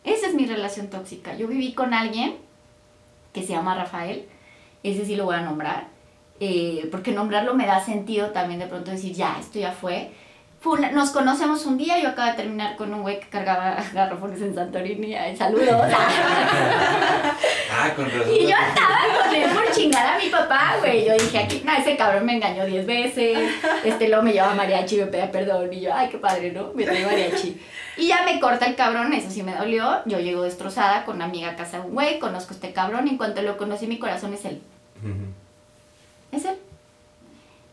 Esa es mi relación tóxica. Yo viví con alguien que se llama Rafael, ese sí lo voy a nombrar, eh, porque nombrarlo me da sentido también de pronto decir, ya, esto ya fue. Nos conocemos un día, yo acabo de terminar con un güey que cargaba garrafones en Santorini, ay, saludos. Ah, con razón. Y yo estaba con él por chingar a mi papá, güey. Yo dije, aquí, no, ese cabrón me engañó 10 veces. Este luego me lleva mariachi y me pide perdón. Y yo, ay, qué padre, ¿no? Me trae mariachi. Y ya me corta el cabrón, eso sí me dolió. Yo llego destrozada con una amiga a casa de un güey, conozco a este cabrón. Y en cuanto lo conocí, mi corazón es él. Es él.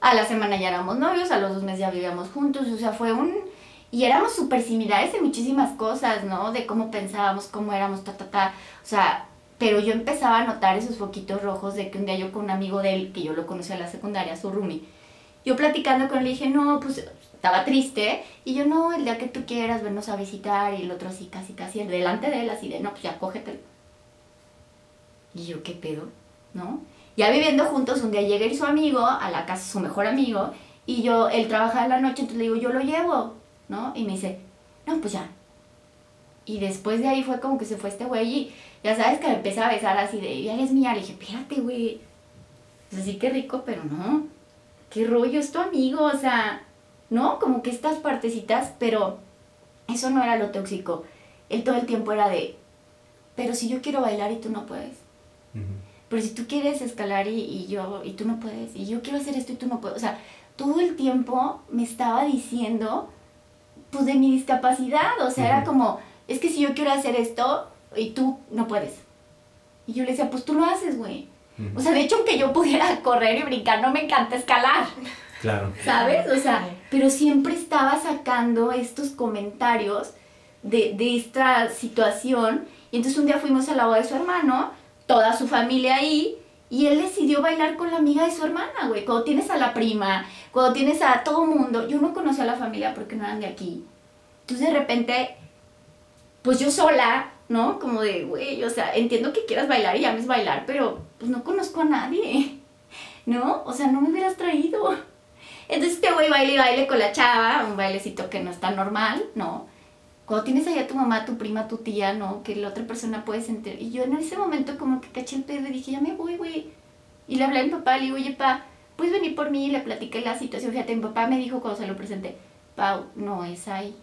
A la semana ya éramos novios, a los dos meses ya vivíamos juntos, o sea, fue un... Y éramos súper similares en muchísimas cosas, ¿no? De cómo pensábamos, cómo éramos, ta, ta, ta. O sea, pero yo empezaba a notar esos foquitos rojos de que un día yo con un amigo de él, que yo lo conocí en la secundaria, su roomie, yo platicando con él dije, no, pues estaba triste. Y yo, no, el día que tú quieras, vernos a visitar. Y el otro así, casi, casi, delante de él, así de, no, pues ya cógetelo. Y yo, ¿qué pedo? ¿No? Ya viviendo juntos, un día llega y su amigo a la casa, su mejor amigo, y yo, él trabaja en la noche, entonces le digo, yo lo llevo, ¿no? Y me dice, no, pues ya. Y después de ahí fue como que se fue este güey y ya sabes que me empecé a besar así de, ya eres mía. Le dije, espérate, güey. O sea, sí que rico, pero no. Qué rollo, es tu amigo, o sea, ¿no? Como que estas partecitas, pero eso no era lo tóxico. Él todo el tiempo era de, pero si yo quiero bailar y tú no puedes. Pero si tú quieres escalar y, y yo, y tú no puedes, y yo quiero hacer esto y tú no puedes. O sea, todo el tiempo me estaba diciendo, pues de mi discapacidad. O sea, era como, es que si yo quiero hacer esto y tú no puedes. Y yo le decía, pues tú lo haces, güey. O sea, de hecho, aunque yo pudiera correr y brincar, no me encanta escalar. Claro. ¿Sabes? O sea, pero siempre estaba sacando estos comentarios de, de esta situación. Y entonces un día fuimos a la boda de su hermano, toda su familia ahí, y él decidió bailar con la amiga de su hermana, güey. Cuando tienes a la prima, cuando tienes a todo mundo. Yo no conocía a la familia porque no eran de aquí. Entonces de repente, pues yo sola, ¿no? Como de, güey, o sea, entiendo que quieras bailar y llames bailar, pero pues no conozco a nadie, ¿no? O sea, no me hubieras traído. Entonces este güey baile y baile con la chava, un bailecito que no está normal, ¿no? Cuando tienes allá a tu mamá, tu prima, tu tía, ¿no? Que la otra persona puede sentir. Y yo en ese momento como que caché el pedo y dije, ya me voy, güey. Y le hablé a mi papá, le digo, oye, pa, puedes venir por mí y le platiqué la situación. Fíjate, mi papá me dijo cuando se lo presenté, Pau, no es ahí.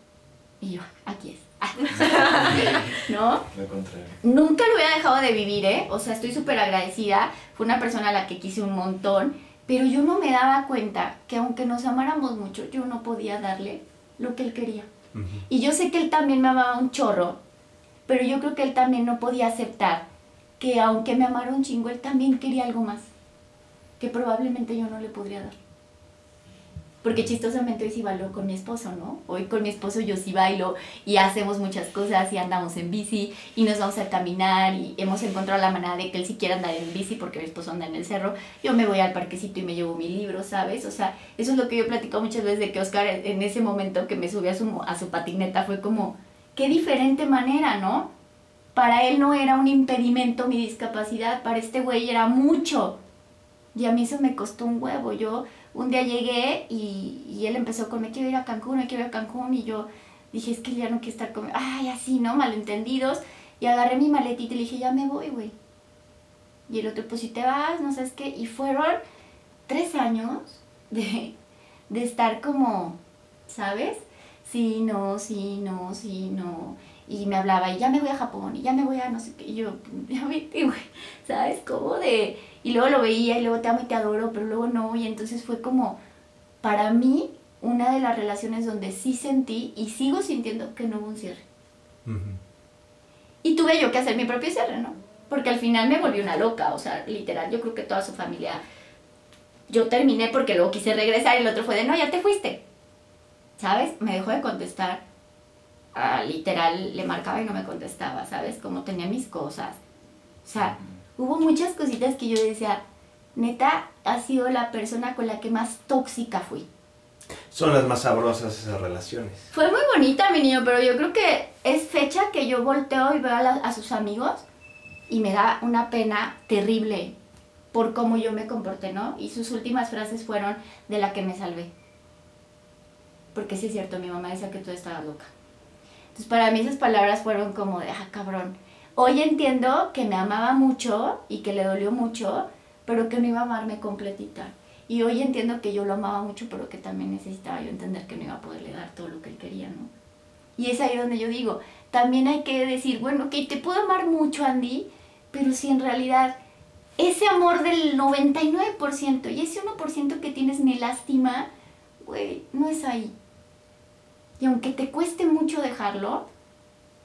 Y yo, aquí es. ¿No? Lo contrario. Nunca lo hubiera dejado de vivir, ¿eh? O sea, estoy súper agradecida. Fue una persona a la que quise un montón. Pero yo no me daba cuenta que aunque nos amáramos mucho, yo no podía darle lo que él quería. Y yo sé que él también me amaba un chorro, pero yo creo que él también no podía aceptar que aunque me amara un chingo, él también quería algo más, que probablemente yo no le podría dar. Porque chistosamente hoy sí bailo con mi esposo, ¿no? Hoy con mi esposo yo sí bailo y hacemos muchas cosas y andamos en bici y nos vamos a caminar y hemos encontrado la manera de que él sí quiera andar en bici porque mi esposo anda en el cerro. Yo me voy al parquecito y me llevo mi libro, ¿sabes? O sea, eso es lo que yo platico muchas veces de que Oscar en ese momento que me subí a su, a su patineta fue como, qué diferente manera, ¿no? Para él no era un impedimento mi discapacidad, para este güey era mucho. Y a mí eso me costó un huevo. Yo un día llegué y, y él empezó con, me quiero ir a Cancún, me quiero ir a Cancún. Y yo dije, es que ya no quiere estar conmigo. Ay, así, ¿no? Malentendidos. Y agarré mi maletita y le dije, ya me voy, güey. Y el otro, pues si te vas, no sabes qué. Y fueron tres años de, de estar como, ¿sabes? Sí, no, sí, no, sí, no. Y me hablaba, y ya me voy a Japón, y ya me voy a no sé qué. Y yo, ya vete, güey, ¿sabes? Como de... Y luego lo veía, y luego te amo y te adoro, pero luego no. Y entonces fue como, para mí, una de las relaciones donde sí sentí, y sigo sintiendo que no hubo un cierre. Y tuve yo que hacer mi propio cierre, ¿no? Porque al final me volví una loca, o sea, literal, yo creo que toda su familia... Yo terminé porque luego quise regresar y el otro fue de, no, ya te fuiste. ¿Sabes? Me dejó de contestar. Ah, literal, le marcaba y no me contestaba, ¿sabes? Como tenía mis cosas. O sea, hubo muchas cositas que yo decía, neta, ha sido la persona con la que más tóxica fui. Son las más sabrosas esas relaciones. Fue muy bonita, mi niño, pero yo creo que es fecha que yo volteo y veo a, la- a sus amigos y me da una pena terrible por cómo yo me comporté, ¿no? Y sus últimas frases fueron de la que me salvé. Porque sí es cierto, mi mamá decía que tú estabas loca. Entonces para mí esas palabras fueron como de, ah, cabrón. Hoy entiendo que me amaba mucho y que le dolió mucho, pero que no iba a amarme completita. Y hoy entiendo que yo lo amaba mucho, pero que también necesitaba yo entender que no iba a poderle dar todo lo que él quería, ¿no? Y es ahí donde yo digo, también hay que decir, bueno, que te puedo amar mucho, Andy, pero si en realidad ese amor del 99% y ese 1% que tienes me lastima, güey, no es ahí. Y aunque te cueste mucho dejarlo,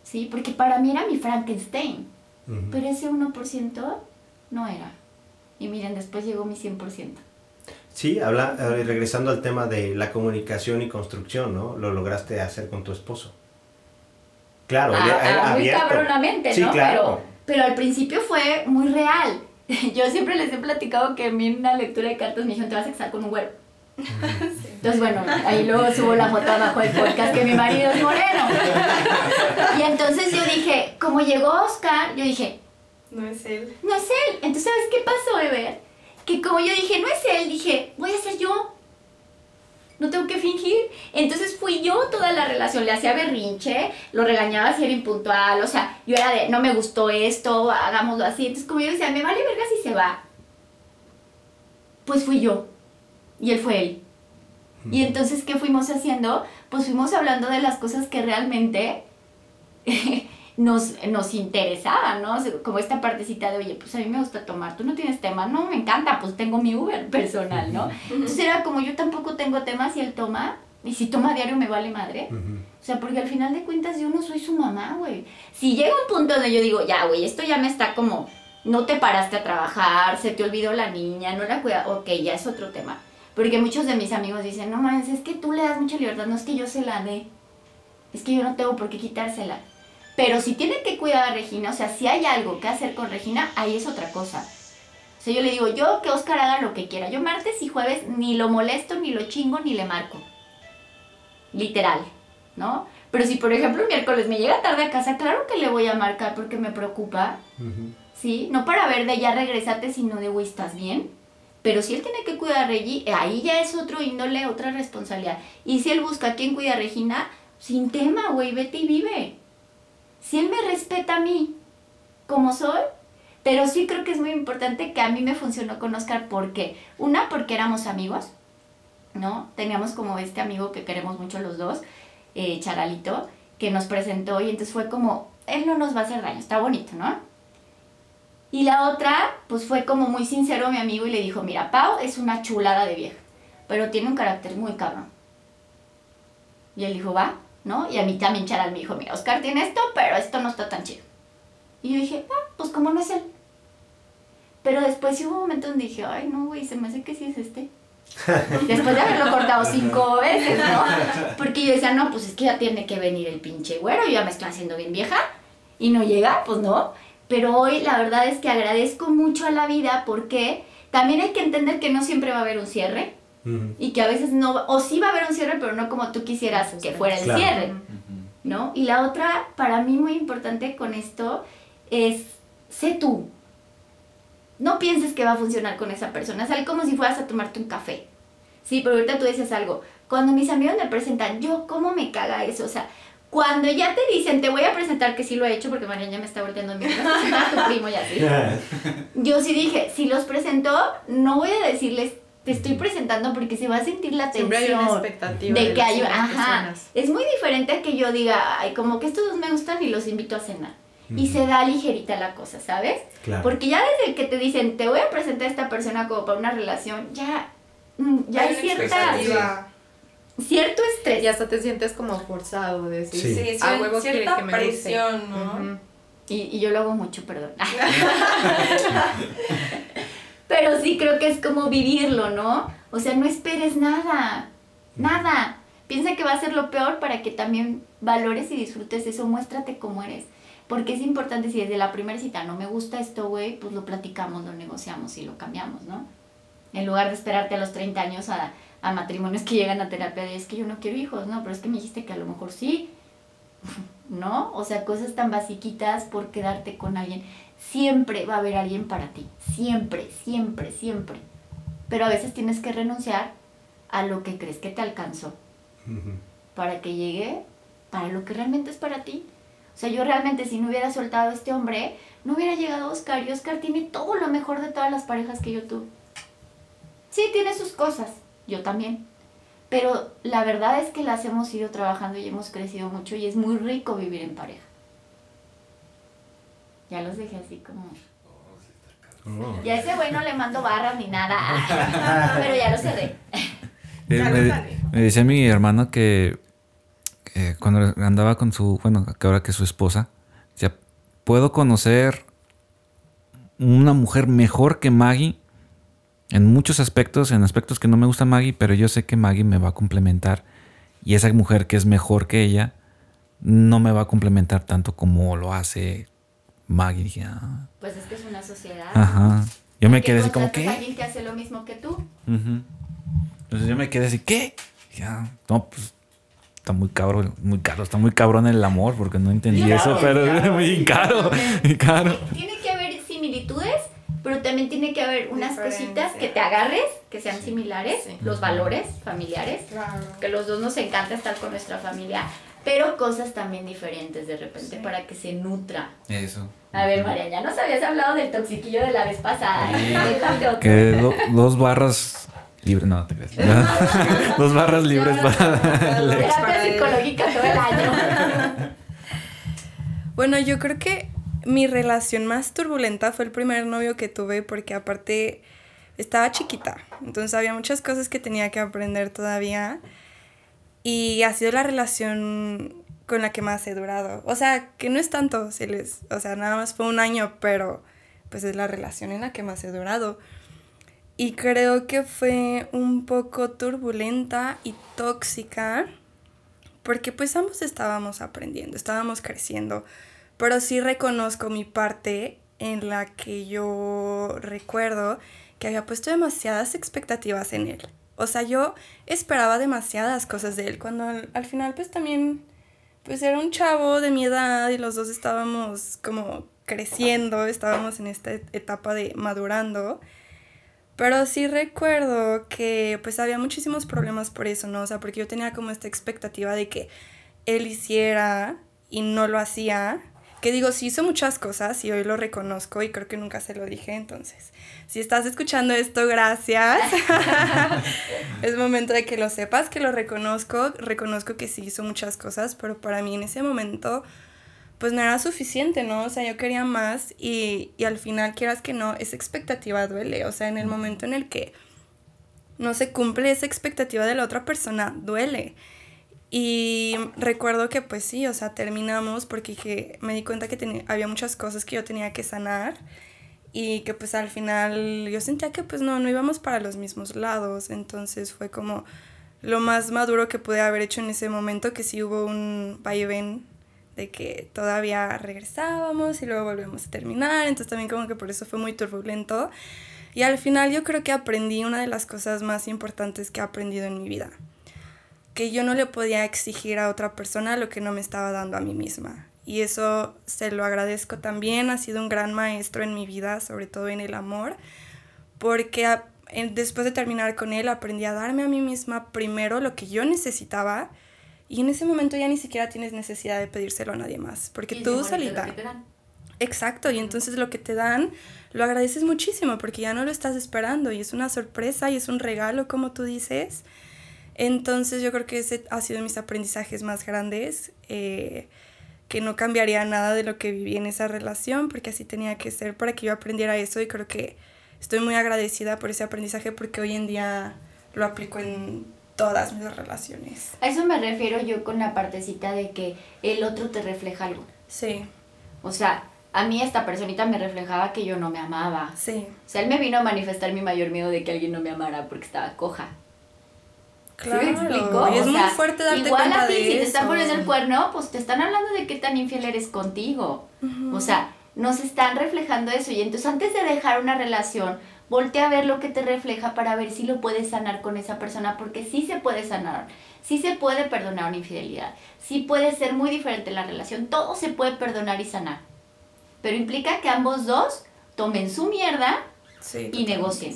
¿sí? Porque para mí era mi Frankenstein, pero ese 1% no era. Y miren, después llegó mi 100%. Sí, habla, regresando al tema de la comunicación y construcción, ¿no? Lo lograste hacer con tu esposo. Claro, Ah, él ah, muy cabronamente, Sí, ¿no? claro. Pero, pero al principio fue muy real. Yo siempre les he platicado que a mí en una lectura de cartas me dijeron, te vas a casar con un güero. Entonces, bueno, ahí luego subo la foto abajo del podcast que mi marido es moreno. Y entonces yo dije, como llegó Oscar, yo dije, No es él. no es él. Entonces, ¿sabes qué pasó, Ever? Que como yo dije, no es él, dije, voy a ser yo. No tengo que fingir. Entonces fui yo toda la relación. Le hacía berrinche, lo regañaba si era impuntual. O sea, yo era de, no me gustó esto, hagámoslo así. Entonces, como yo decía, me vale verga si se va. Pues fui yo. Y él fue él. Y entonces, ¿qué fuimos haciendo? Pues fuimos hablando de las cosas que realmente nos, nos interesaban, ¿no? Como esta partecita de, oye, pues a mí me gusta tomar, tú no tienes tema, no, me encanta, pues tengo mi Uber personal, ¿no? Entonces era como yo tampoco tengo temas y él toma, y si toma diario me vale madre. O sea, porque al final de cuentas yo no soy su mamá, güey. Si llega un punto donde yo digo, ya, güey, esto ya me está como, no te paraste a trabajar, se te olvidó la niña, no la cuida, ok, ya es otro tema. Porque muchos de mis amigos dicen, no mames, es que tú le das mucha libertad, no es que yo se la dé, es que yo no tengo por qué quitársela. Pero si tiene que cuidar a Regina, o sea, si hay algo que hacer con Regina, ahí es otra cosa. O sea, yo le digo, yo que Oscar haga lo que quiera. Yo martes y jueves ni lo molesto, ni lo chingo, ni le marco. Literal, ¿no? Pero si, por ejemplo, el miércoles me llega tarde a casa, claro que le voy a marcar porque me preocupa, ¿sí? No para ver de ya regresate, sino de, güey, ¿estás bien? Pero si él tiene que cuidar a Regi, eh, ahí ya es otro índole, otra responsabilidad. Y si él busca a quien cuida a Regina, sin tema, güey, vete y vive. Si él me respeta a mí, como soy, pero sí creo que es muy importante que a mí me funcionó con Oscar porque, una, porque éramos amigos, ¿no? Teníamos como este amigo que queremos mucho los dos, eh, Charalito, que nos presentó y entonces fue como, él no nos va a hacer daño, está bonito, ¿no? Y la otra, pues fue como muy sincero mi amigo y le dijo, mira, Pau es una chulada de vieja, pero tiene un carácter muy cabrón. Y él dijo, va, ¿no? Y a mí también Charal me dijo, mira, Oscar tiene esto, pero esto no está tan chido. Y yo dije, ah, pues como no es él. Pero después sí hubo un momento donde dije, ay, no, güey, se me hace que sí es este. Después de haberlo cortado cinco veces, ¿no? Porque yo decía, no, pues es que ya tiene que venir el pinche güero, yo ya me estoy haciendo bien vieja y no llega, pues no. Pero hoy la verdad es que agradezco mucho a la vida porque también hay que entender que no siempre va a haber un cierre y que a veces no, o sí va a haber un cierre, pero no como tú quisieras que fuera el Claro. cierre, ¿no? Y la otra, para mí muy importante con esto, es, sé tú. No pienses que va a funcionar con esa persona, sal como si fueras a tomarte un café. Sí, pero ahorita tú dices algo. Cuando mis amigos me presentan, yo, ¿cómo me caga eso? O sea, cuando ya te dicen, te voy a presentar, que sí lo he hecho, porque María ya me está volteando a mí, "Vas a presentar a tu primo y así. Yo sí dije, si los presento, no voy a decirles, te estoy presentando porque se va a sentir la tensión. Siempre hay una expectativa de de que hay, ajá, personas. es muy diferente a que yo diga, ay, como que estos dos me gustan y los invito a cenar. Y se da ligerita la cosa, ¿sabes? Claro. Porque ya desde que te dicen, te voy a presentar a esta persona como para una relación, ya, mm, ya hay, una cierta, expectativa. Cierto estrés. Y hasta te sientes como forzado de decir, Sí. Sí, a quiere cierta que me guste". presión, ¿no? Y, y yo lo hago mucho, perdón. Pero sí creo que es como vivirlo, ¿no? O sea, no esperes nada, nada. Piensa que va a ser lo peor para que también valores y disfrutes eso, muéstrate cómo eres. Porque es importante si desde la primera cita no me gusta esto, güey, pues lo platicamos, lo negociamos y lo cambiamos, ¿no? En lugar de esperarte a los 30 años a, a matrimonios que llegan a terapia de es que yo no quiero hijos, no, pero es que me dijiste que a lo mejor sí. ¿no? O sea, cosas tan basiquitas por quedarte con alguien. Siempre va a haber alguien para ti. Siempre, siempre, siempre. Pero a veces tienes que renunciar a lo que crees que te alcanzó para que llegue para lo que realmente es para ti. O sea, yo realmente si no hubiera soltado a este hombre, no hubiera llegado Oscar. Y Oscar tiene todo lo mejor de todas las parejas que yo tuve. Sí, tiene sus cosas, yo también. Pero la verdad es que las hemos ido trabajando y hemos crecido mucho y es muy rico vivir en pareja. Ya los dejé así como... Oh. Ya ese güey no le mando barras ni nada, pero ya lo cerré. Eh, me, me decía mi hermano que eh, cuando andaba con su, bueno, que ahora que es su esposa, decía, puedo conocer una mujer mejor que Maggie en muchos aspectos, en aspectos que no me gusta Maggie, pero yo sé que Maggie me va a complementar y esa mujer que es mejor que ella no me va a complementar tanto como lo hace Maggie. Dije, ah. Pues es que es una sociedad. Ajá. Yo me Que quedé así como, a alguien que hace lo mismo que tú. Ujú. Entonces yo me quedé así, ¿qué? Ya, no, pues está muy cabrón, muy caro, está muy cabrón el amor, porque no entendí Claro, eso, pero claro. es muy caro, muy caro. Tiene que haber similitudes, pero también tiene que haber unas cositas que te agarres, que sean similares, los valores familiares, que los dos nos encanta estar con nuestra familia, pero cosas también diferentes de repente para que se nutra. Eso. A ver, María, ya nos habías hablado del toxiquillo de la vez pasada. Sí. Que do- dos barras libres, no, te crees. dos barras libres para. Terapia psicológica todo el año. Bueno, yo creo que mi relación más turbulenta fue el primer novio que tuve porque aparte estaba chiquita, entonces había muchas cosas que tenía que aprender todavía y ha sido la relación con la que más he durado. O sea, que no es tanto, si les, o sea, nada más fue un año, pero pues es la relación en la que más he durado. Y creo que fue un poco turbulenta y tóxica porque pues ambos estábamos aprendiendo, estábamos creciendo, pero sí reconozco mi parte en la que yo recuerdo que había puesto demasiadas expectativas en él. O sea, yo esperaba demasiadas cosas de él, cuando al, al final pues también pues era un chavo de mi edad y los dos estábamos como creciendo, estábamos en esta etapa de madurando. Pero sí recuerdo que pues había muchísimos problemas por eso, ¿no? O sea, porque yo tenía como esta expectativa de que él hiciera y no lo hacía. Que digo, sí hizo muchas cosas y hoy lo reconozco y creo que nunca se lo dije, entonces, si estás escuchando esto, gracias. es momento de que lo sepas, que lo reconozco, reconozco que sí hizo muchas cosas, pero para mí en ese momento pues no era suficiente, ¿no? O sea, yo quería más y, y al final, quieras que no, esa expectativa duele. O sea, en el momento en el que no se cumple esa expectativa de la otra persona, duele. Y recuerdo que pues sí, o sea, terminamos porque que me di cuenta que tenía, había muchas cosas que yo tenía que sanar y que pues al final yo sentía que pues no, no íbamos para los mismos lados. Entonces fue como lo más maduro que pude haber hecho en ese momento, que sí hubo un vaivén de que todavía regresábamos y luego volvemos a terminar, entonces también como que por eso fue muy turbulento. Y al final yo creo que aprendí una de las cosas más importantes que he aprendido en mi vida, que yo no le podía exigir a otra persona lo que no me estaba dando a mí misma. Y eso se lo agradezco también, ha sido un gran maestro en mi vida, sobre todo en el amor, porque a- en- después de terminar con él aprendí a darme a mí misma primero lo que yo necesitaba y en ese momento ya ni siquiera tienes necesidad de pedírselo a nadie más, porque Y tú solita... Exacto, y entonces lo que te dan lo agradeces muchísimo porque ya no lo estás esperando y es una sorpresa y es un regalo, como tú dices. Entonces yo creo que ese ha sido mis aprendizajes más grandes, eh, que no cambiaría nada de lo que viví en esa relación porque así tenía que ser para que yo aprendiera eso y creo que estoy muy agradecida por ese aprendizaje porque hoy en día lo aplico en todas mis relaciones. A eso me refiero yo con la partecita de que el otro te refleja algo. Sí. O sea, a mí esta personita me reflejaba que yo no me amaba. Sí. O sea, él me vino a manifestar mi mayor miedo de que alguien no me amara porque estaba coja. ¿Sí Claro, me explico? y es O muy sea, fuerte darte igual cuenta a ti, de si te están poniendo el cuerno, pues te están hablando de qué tan infiel eres contigo. O sea, nos están reflejando eso. Y entonces antes de dejar una relación, voltea a ver lo que te refleja para ver si lo puedes sanar con esa persona, porque sí se puede sanar, sí se puede perdonar una infidelidad, sí puede ser muy diferente la relación, todo se puede perdonar y sanar. Pero implica que ambos dos tomen su mierda y negocien.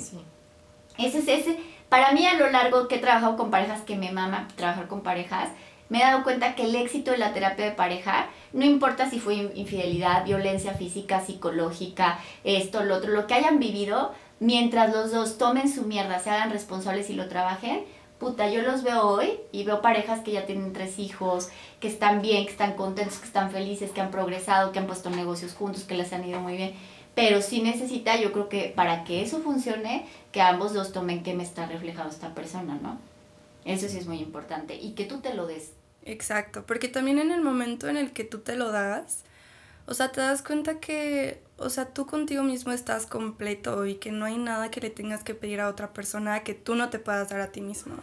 Ese es ese. Para mí, a lo largo que he trabajado con parejas, que me mama trabajar con parejas, me he dado cuenta que el éxito de la terapia de pareja, no importa si fue in- infidelidad, violencia física, psicológica, esto, lo otro, lo que hayan vivido, mientras los dos tomen su mierda, se hagan responsables y lo trabajen, puta, yo los veo hoy y veo parejas que ya tienen tres hijos, que están bien, que están contentos, que están felices, que han progresado, que han puesto negocios juntos, que les han ido muy bien. Pero sí necesita, yo creo que para que eso funcione, que ambos dos tomen qué me está reflejando esta persona, ¿no? Eso sí es muy importante. Y que tú te lo des. Exacto, porque también en el momento en el que tú te lo das, o sea, te das cuenta que, o sea, tú contigo mismo estás completo y que no hay nada que le tengas que pedir a otra persona que tú no te puedas dar a ti mismo.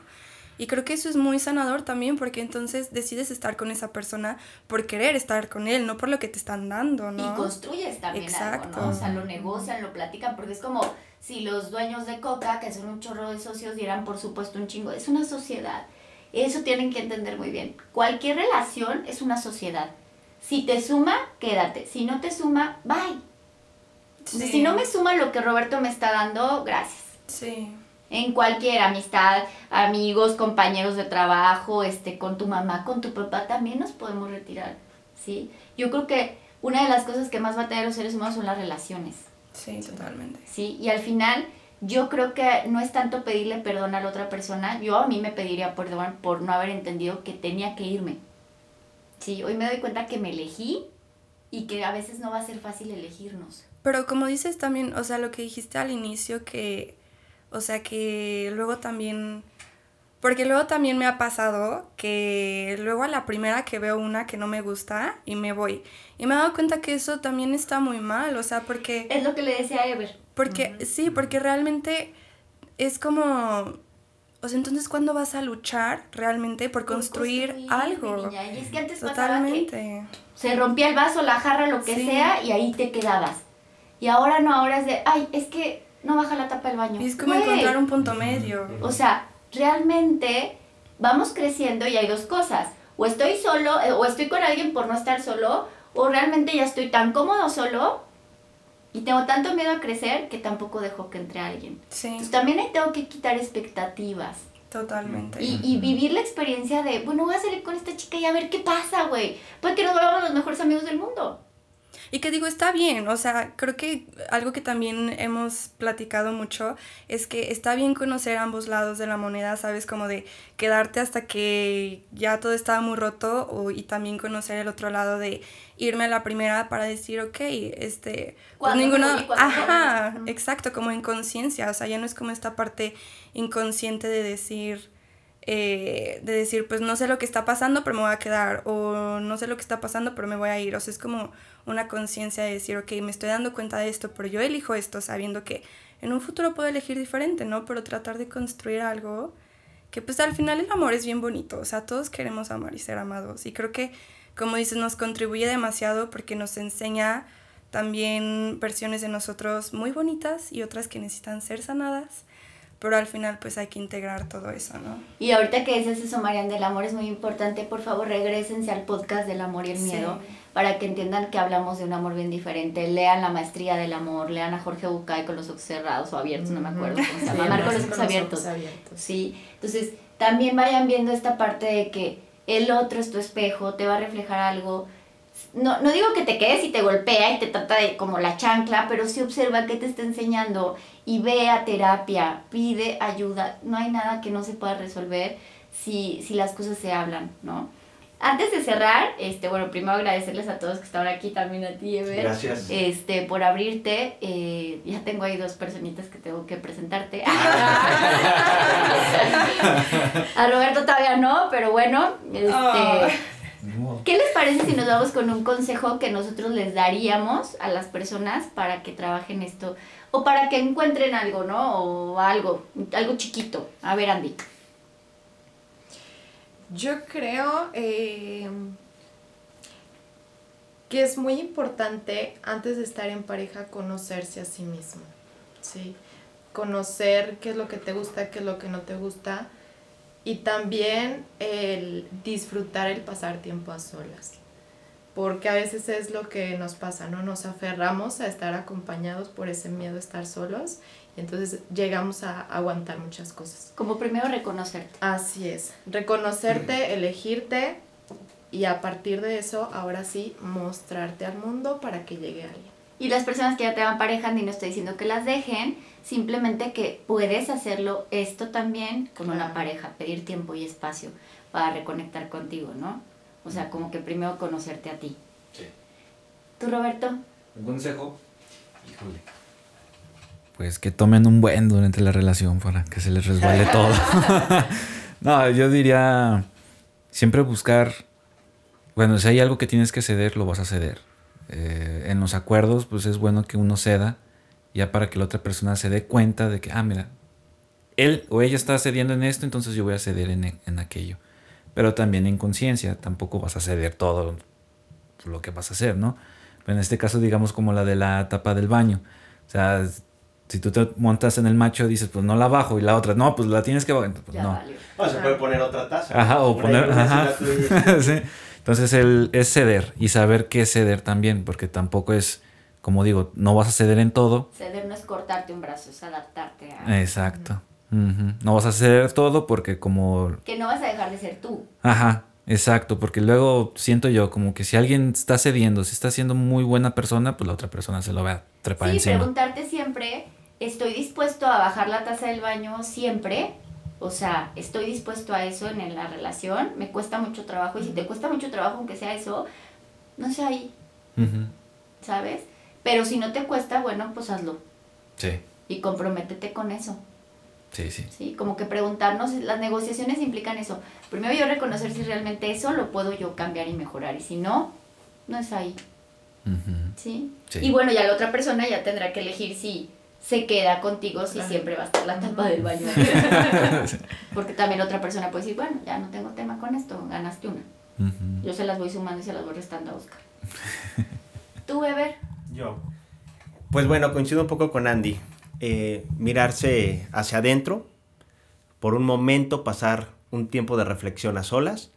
Y creo que eso es muy sanador también porque entonces decides estar con esa persona por querer estar con él, no por lo que te están dando, ¿no? Y construyes también Exacto. algo, ¿no? O sea, lo negocian, lo platican, porque es como si los dueños de Coca, que son un chorro de socios, dieran por supuesto un chingo. Es una sociedad. Eso tienen que entender muy bien. Cualquier relación es una sociedad. Si te suma, quédate. Si no te suma, bye. Si no me suma lo que Roberto me está dando, gracias. Sí. En cualquier amistad, amigos, compañeros de trabajo, este, con tu mamá, con tu papá, también nos podemos retirar. ¿sí? Yo creo que una de las cosas que más va a tener los seres humanos son las relaciones. Sí, totalmente. Sí, y al final yo creo que no es tanto pedirle perdón a la otra persona, yo a mí me pediría perdón por no haber entendido que tenía que irme. Sí, hoy me doy cuenta que me elegí y que a veces no va a ser fácil elegirnos. Pero como dices también, o sea, lo que dijiste al inicio, que, o sea, que luego también, porque luego también me ha pasado que luego a la primera que veo una que no me gusta y me voy. Y me he dado cuenta que eso también está muy mal, o sea, porque... Es lo que le decía a Ever. Porque, sí, porque realmente es como o sea, entonces, ¿cuándo vas a luchar realmente por, construir, algo? Y es que antes Totalmente. se rompía el vaso, la jarra, lo que sea, y ahí te quedabas. Y ahora no, ahora es de, ay, es que no baja la tapa del baño. Y es como encontrar un punto medio. O sea, realmente vamos creciendo y hay dos cosas. O estoy solo, eh, o estoy con alguien por no estar solo, o realmente ya estoy tan cómodo solo y tengo tanto miedo a crecer que tampoco dejo que entre alguien. Sí. Entonces también ahí tengo que quitar expectativas. Totalmente. Y, y, vivir la experiencia de, bueno, voy a salir con esta chica y a ver qué pasa, güey. Para que nos volvamos los mejores amigos del mundo. Y que digo, está bien, o sea, creo que algo que también hemos platicado mucho es que está bien conocer ambos lados de la moneda, ¿sabes? Como de quedarte hasta que ya todo estaba muy roto o, y también conocer el otro lado de irme a la primera para decir, ok, este, pues ninguno, ajá, exacto, como en conciencia, o sea, ya no es como esta parte inconsciente de decir, eh, de decir, pues no sé lo que está pasando, pero me voy a quedar, o no sé lo que está pasando, pero me voy a ir, o sea, es como una conciencia de decir, ok, me estoy dando cuenta de esto, pero yo elijo esto sabiendo que en un futuro puedo elegir diferente, ¿no? Pero tratar de construir algo que pues al final el amor es bien bonito, o sea, todos queremos amar y ser amados. Y creo que, como dices, nos contribuye demasiado porque nos enseña también versiones de nosotros muy bonitas y otras que necesitan ser sanadas pero al final pues hay que integrar todo eso, ¿no? Y ahorita que dices eso, Marian, del amor es muy importante, por favor regresense al podcast del amor y el miedo para que entiendan que hablamos de un amor bien diferente. Lean la maestría del amor, lean a Jorge Bucay con los ojos cerrados o abiertos, no me acuerdo cómo se llama, Amar con los ojos abiertos. abiertos. Sí, entonces también vayan viendo esta parte de que el otro es tu espejo, te va a reflejar algo. No, no digo que te quedes y te golpea y te trata de como la chancla, pero sí observa qué te está enseñando y ve a terapia, pide ayuda. No hay nada que no se pueda resolver si, si las cosas se hablan, ¿no? Antes de cerrar, este, bueno, primero agradecerles a todos que estaban aquí, también a ti, Ever. Gracias. Este, por abrirte. Eh, ya tengo ahí dos personitas que tengo que presentarte. a Roberto todavía no, pero bueno, este... ¿Qué les parece si nos vamos con un consejo que nosotros les daríamos a las personas para que trabajen esto? O para que encuentren algo, ¿no? O algo, algo chiquito. A ver, Andy. Yo creo eh, que es muy importante antes de estar en pareja conocerse a sí mismo, ¿sí? Conocer qué es lo que te gusta, qué es lo que no te gusta y también el disfrutar el pasar tiempo a solas. Porque a veces es lo que nos pasa, ¿no? Nos aferramos a estar acompañados por ese miedo a estar solos entonces llegamos a aguantar muchas cosas. Como primero reconocerte. Así es. Reconocerte, elegirte y a partir de eso, ahora sí, mostrarte al mundo para que llegue alguien. Y las personas que ya te van parejando y no estoy diciendo que las dejen, simplemente que puedes hacerlo esto también con una pareja, pedir tiempo y espacio para reconectar contigo, ¿no? O sea, como que primero conocerte a ti. Sí. ¿Tú, Roberto? ¿Un consejo? Híjole. Pues que tomen un buen durante la relación para que se les resbale todo. no, yo diría siempre buscar, bueno, si hay algo que tienes que ceder, lo vas a ceder. Eh, en los acuerdos, pues es bueno que uno ceda, ya para que la otra persona se dé cuenta de que, ah, mira, él o ella está cediendo en esto, entonces yo voy a ceder en, en aquello. Pero también en conciencia, tampoco vas a ceder todo lo que vas a hacer, ¿no? Pero en este caso, digamos, como la de la tapa del baño. O sea, si tú te montas en el macho, dices, pues no la bajo, y la otra, no, pues la tienes que bajar. Pues, no. O se puede poner otra taza. Ajá, o poner. Ajá. sí. Entonces, el, es ceder y saber qué ceder también, porque tampoco es, como digo, no vas a ceder en todo. Ceder no es cortarte un brazo, es adaptarte a. Exacto. Ujú. No vas a ceder todo porque, como. Que no vas a dejar de ser tú. Ajá, exacto, porque luego siento yo como que si alguien está cediendo, si está siendo muy buena persona, pues la otra persona se lo va a trepar Sí, encima. preguntarte siempre, ¿estoy dispuesto a bajar la taza del baño siempre? O sea, ¿estoy dispuesto a eso en la relación? Me cuesta mucho trabajo y si te cuesta mucho trabajo, aunque sea eso, no sea ahí. ¿sabes? Pero si no te cuesta, bueno, pues hazlo Sí, y comprométete con eso. sí, sí. ¿sí? Como que preguntarnos, las negociaciones implican eso. Primero yo reconocer si realmente eso lo puedo yo cambiar y mejorar y si no, no es ahí. ¿sí? Sí. Y bueno, ya la otra persona ya tendrá que elegir si se queda contigo, si siempre va a estar la tapa del baño. Porque también otra persona puede decir, bueno, ya no tengo tema con esto, ganaste una. Yo se las voy sumando y se las voy restando a Oscar. ¿Tú, Weber? Yo. Pues bueno, coincido un poco con Andy. Eh, mirarse hacia adentro, por un momento pasar un tiempo de reflexión a solas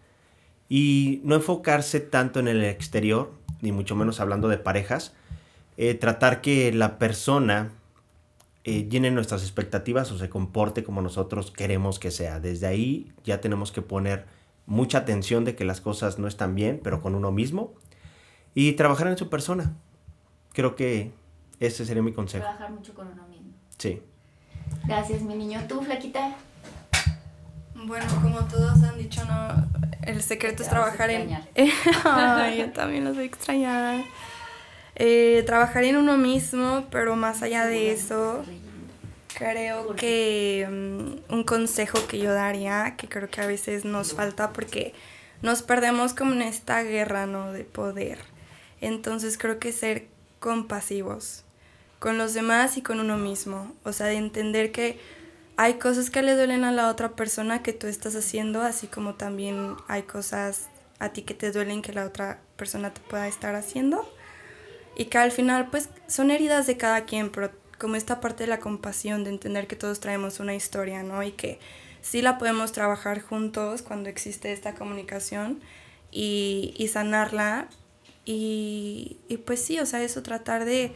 y no enfocarse tanto en el exterior, ni mucho menos hablando de parejas. Eh, tratar que la persona eh, llene nuestras expectativas o se comporte como nosotros queremos que sea. Desde ahí ya tenemos que poner mucha atención de que las cosas no están bien, pero con uno mismo. Y trabajar en su persona. Creo que ese sería mi consejo. Trabajar mucho con uno mismo. Sí. Gracias, mi niño. ¿Tú, Flaquita? Bueno, como todos han dicho, no, el secreto es Te a trabajar en... Ay, yo también los voy a extrañar. Eh, trabajar en uno mismo, pero más allá de eso, creo que mm, un consejo que yo daría, que creo que a veces nos falta porque nos perdemos como en esta guerra, ¿no? De poder. Entonces creo que ser compasivos con los demás y con uno mismo. O sea, de entender que hay cosas que le duelen a la otra persona que tú estás haciendo, así como también hay cosas a ti que te duelen que la otra persona te pueda estar haciendo. Y que al final, pues, son heridas de cada quien, pero como esta parte de la compasión, de entender que todos traemos una historia, ¿no? Y que sí la podemos trabajar juntos cuando existe esta comunicación y, y sanarla. Y, y pues sí, o sea, eso tratar de,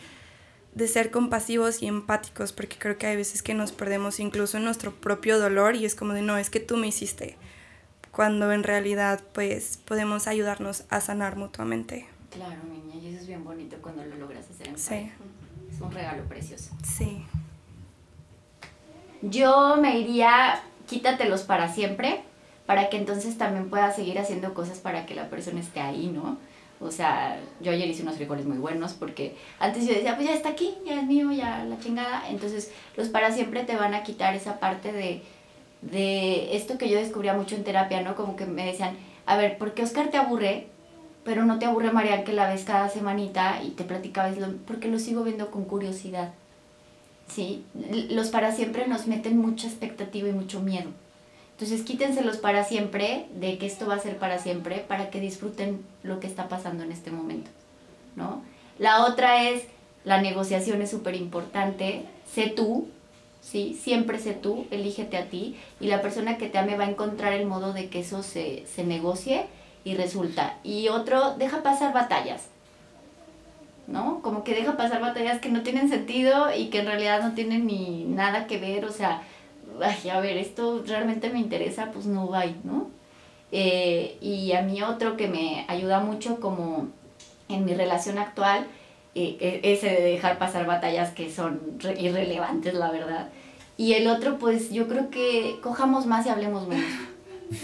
de ser compasivos y empáticos, porque creo que hay veces que nos perdemos incluso en nuestro propio dolor y es como de, no, es que tú me hiciste, cuando en realidad pues podemos ayudarnos a sanar mutuamente. Claro, niña, y eso es bien bonito cuando lo logras hacer en Sí. pareja. Es un regalo precioso. Sí. Yo me iría, quítatelos para siempre, para que entonces también puedas seguir haciendo cosas para que la persona esté ahí, ¿no? O sea, yo ayer hice unos frijoles muy buenos porque antes yo decía, pues ya está aquí, ya es mío, ya la chingada. Entonces, los para siempre te van a quitar esa parte de, de esto que yo descubría mucho en terapia, ¿no? Como que me decían, a ver, ¿por qué Oscar te aburre? Pero no te aburre Marian que la ves cada semanita y te platicabas, lo, porque lo sigo viendo con curiosidad. ¿sí? Los para siempre nos meten mucha expectativa y mucho miedo. Entonces quítenselos para siempre, de que esto va a ser para siempre, para que disfruten lo que está pasando en este momento, ¿no? La otra es, la negociación es súper importante, sé tú, ¿sí? Siempre sé tú, elígete a ti, y la persona que te ame va a encontrar el modo de que eso se, se negocie y resulta. Y otro, deja pasar batallas, ¿no? Como que deja pasar batallas que no tienen sentido y que en realidad no tienen ni nada que ver, o sea, ay, a ver, esto realmente me interesa, pues no va, ¿no? Eh, y a mí otro que me ayuda mucho como en mi relación actual eh, e- ese de dejar pasar batallas que son re- irrelevantes, la verdad. Y el otro, pues yo creo que cojamos más y hablemos menos. Sí,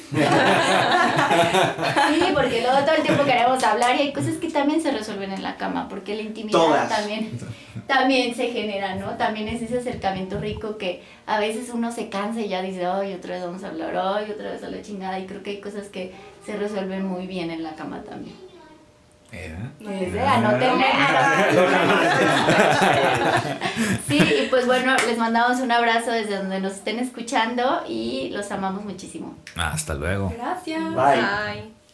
porque luego todo el tiempo queremos hablar y hay cosas que también se resuelven en la cama, porque la intimidad Todas. también también se genera, ¿no? También es ese acercamiento rico que a veces uno se cansa y ya dice, ay, otra vez vamos a hablar, ay, otra vez a la chingada, y creo que hay cosas que se resuelven muy bien en la cama también. Es, eh, anótenle, anótenle. Sí, y pues bueno, les mandamos un abrazo desde donde nos estén escuchando y los amamos muchísimo. Hasta luego. Gracias. Bye. Bye.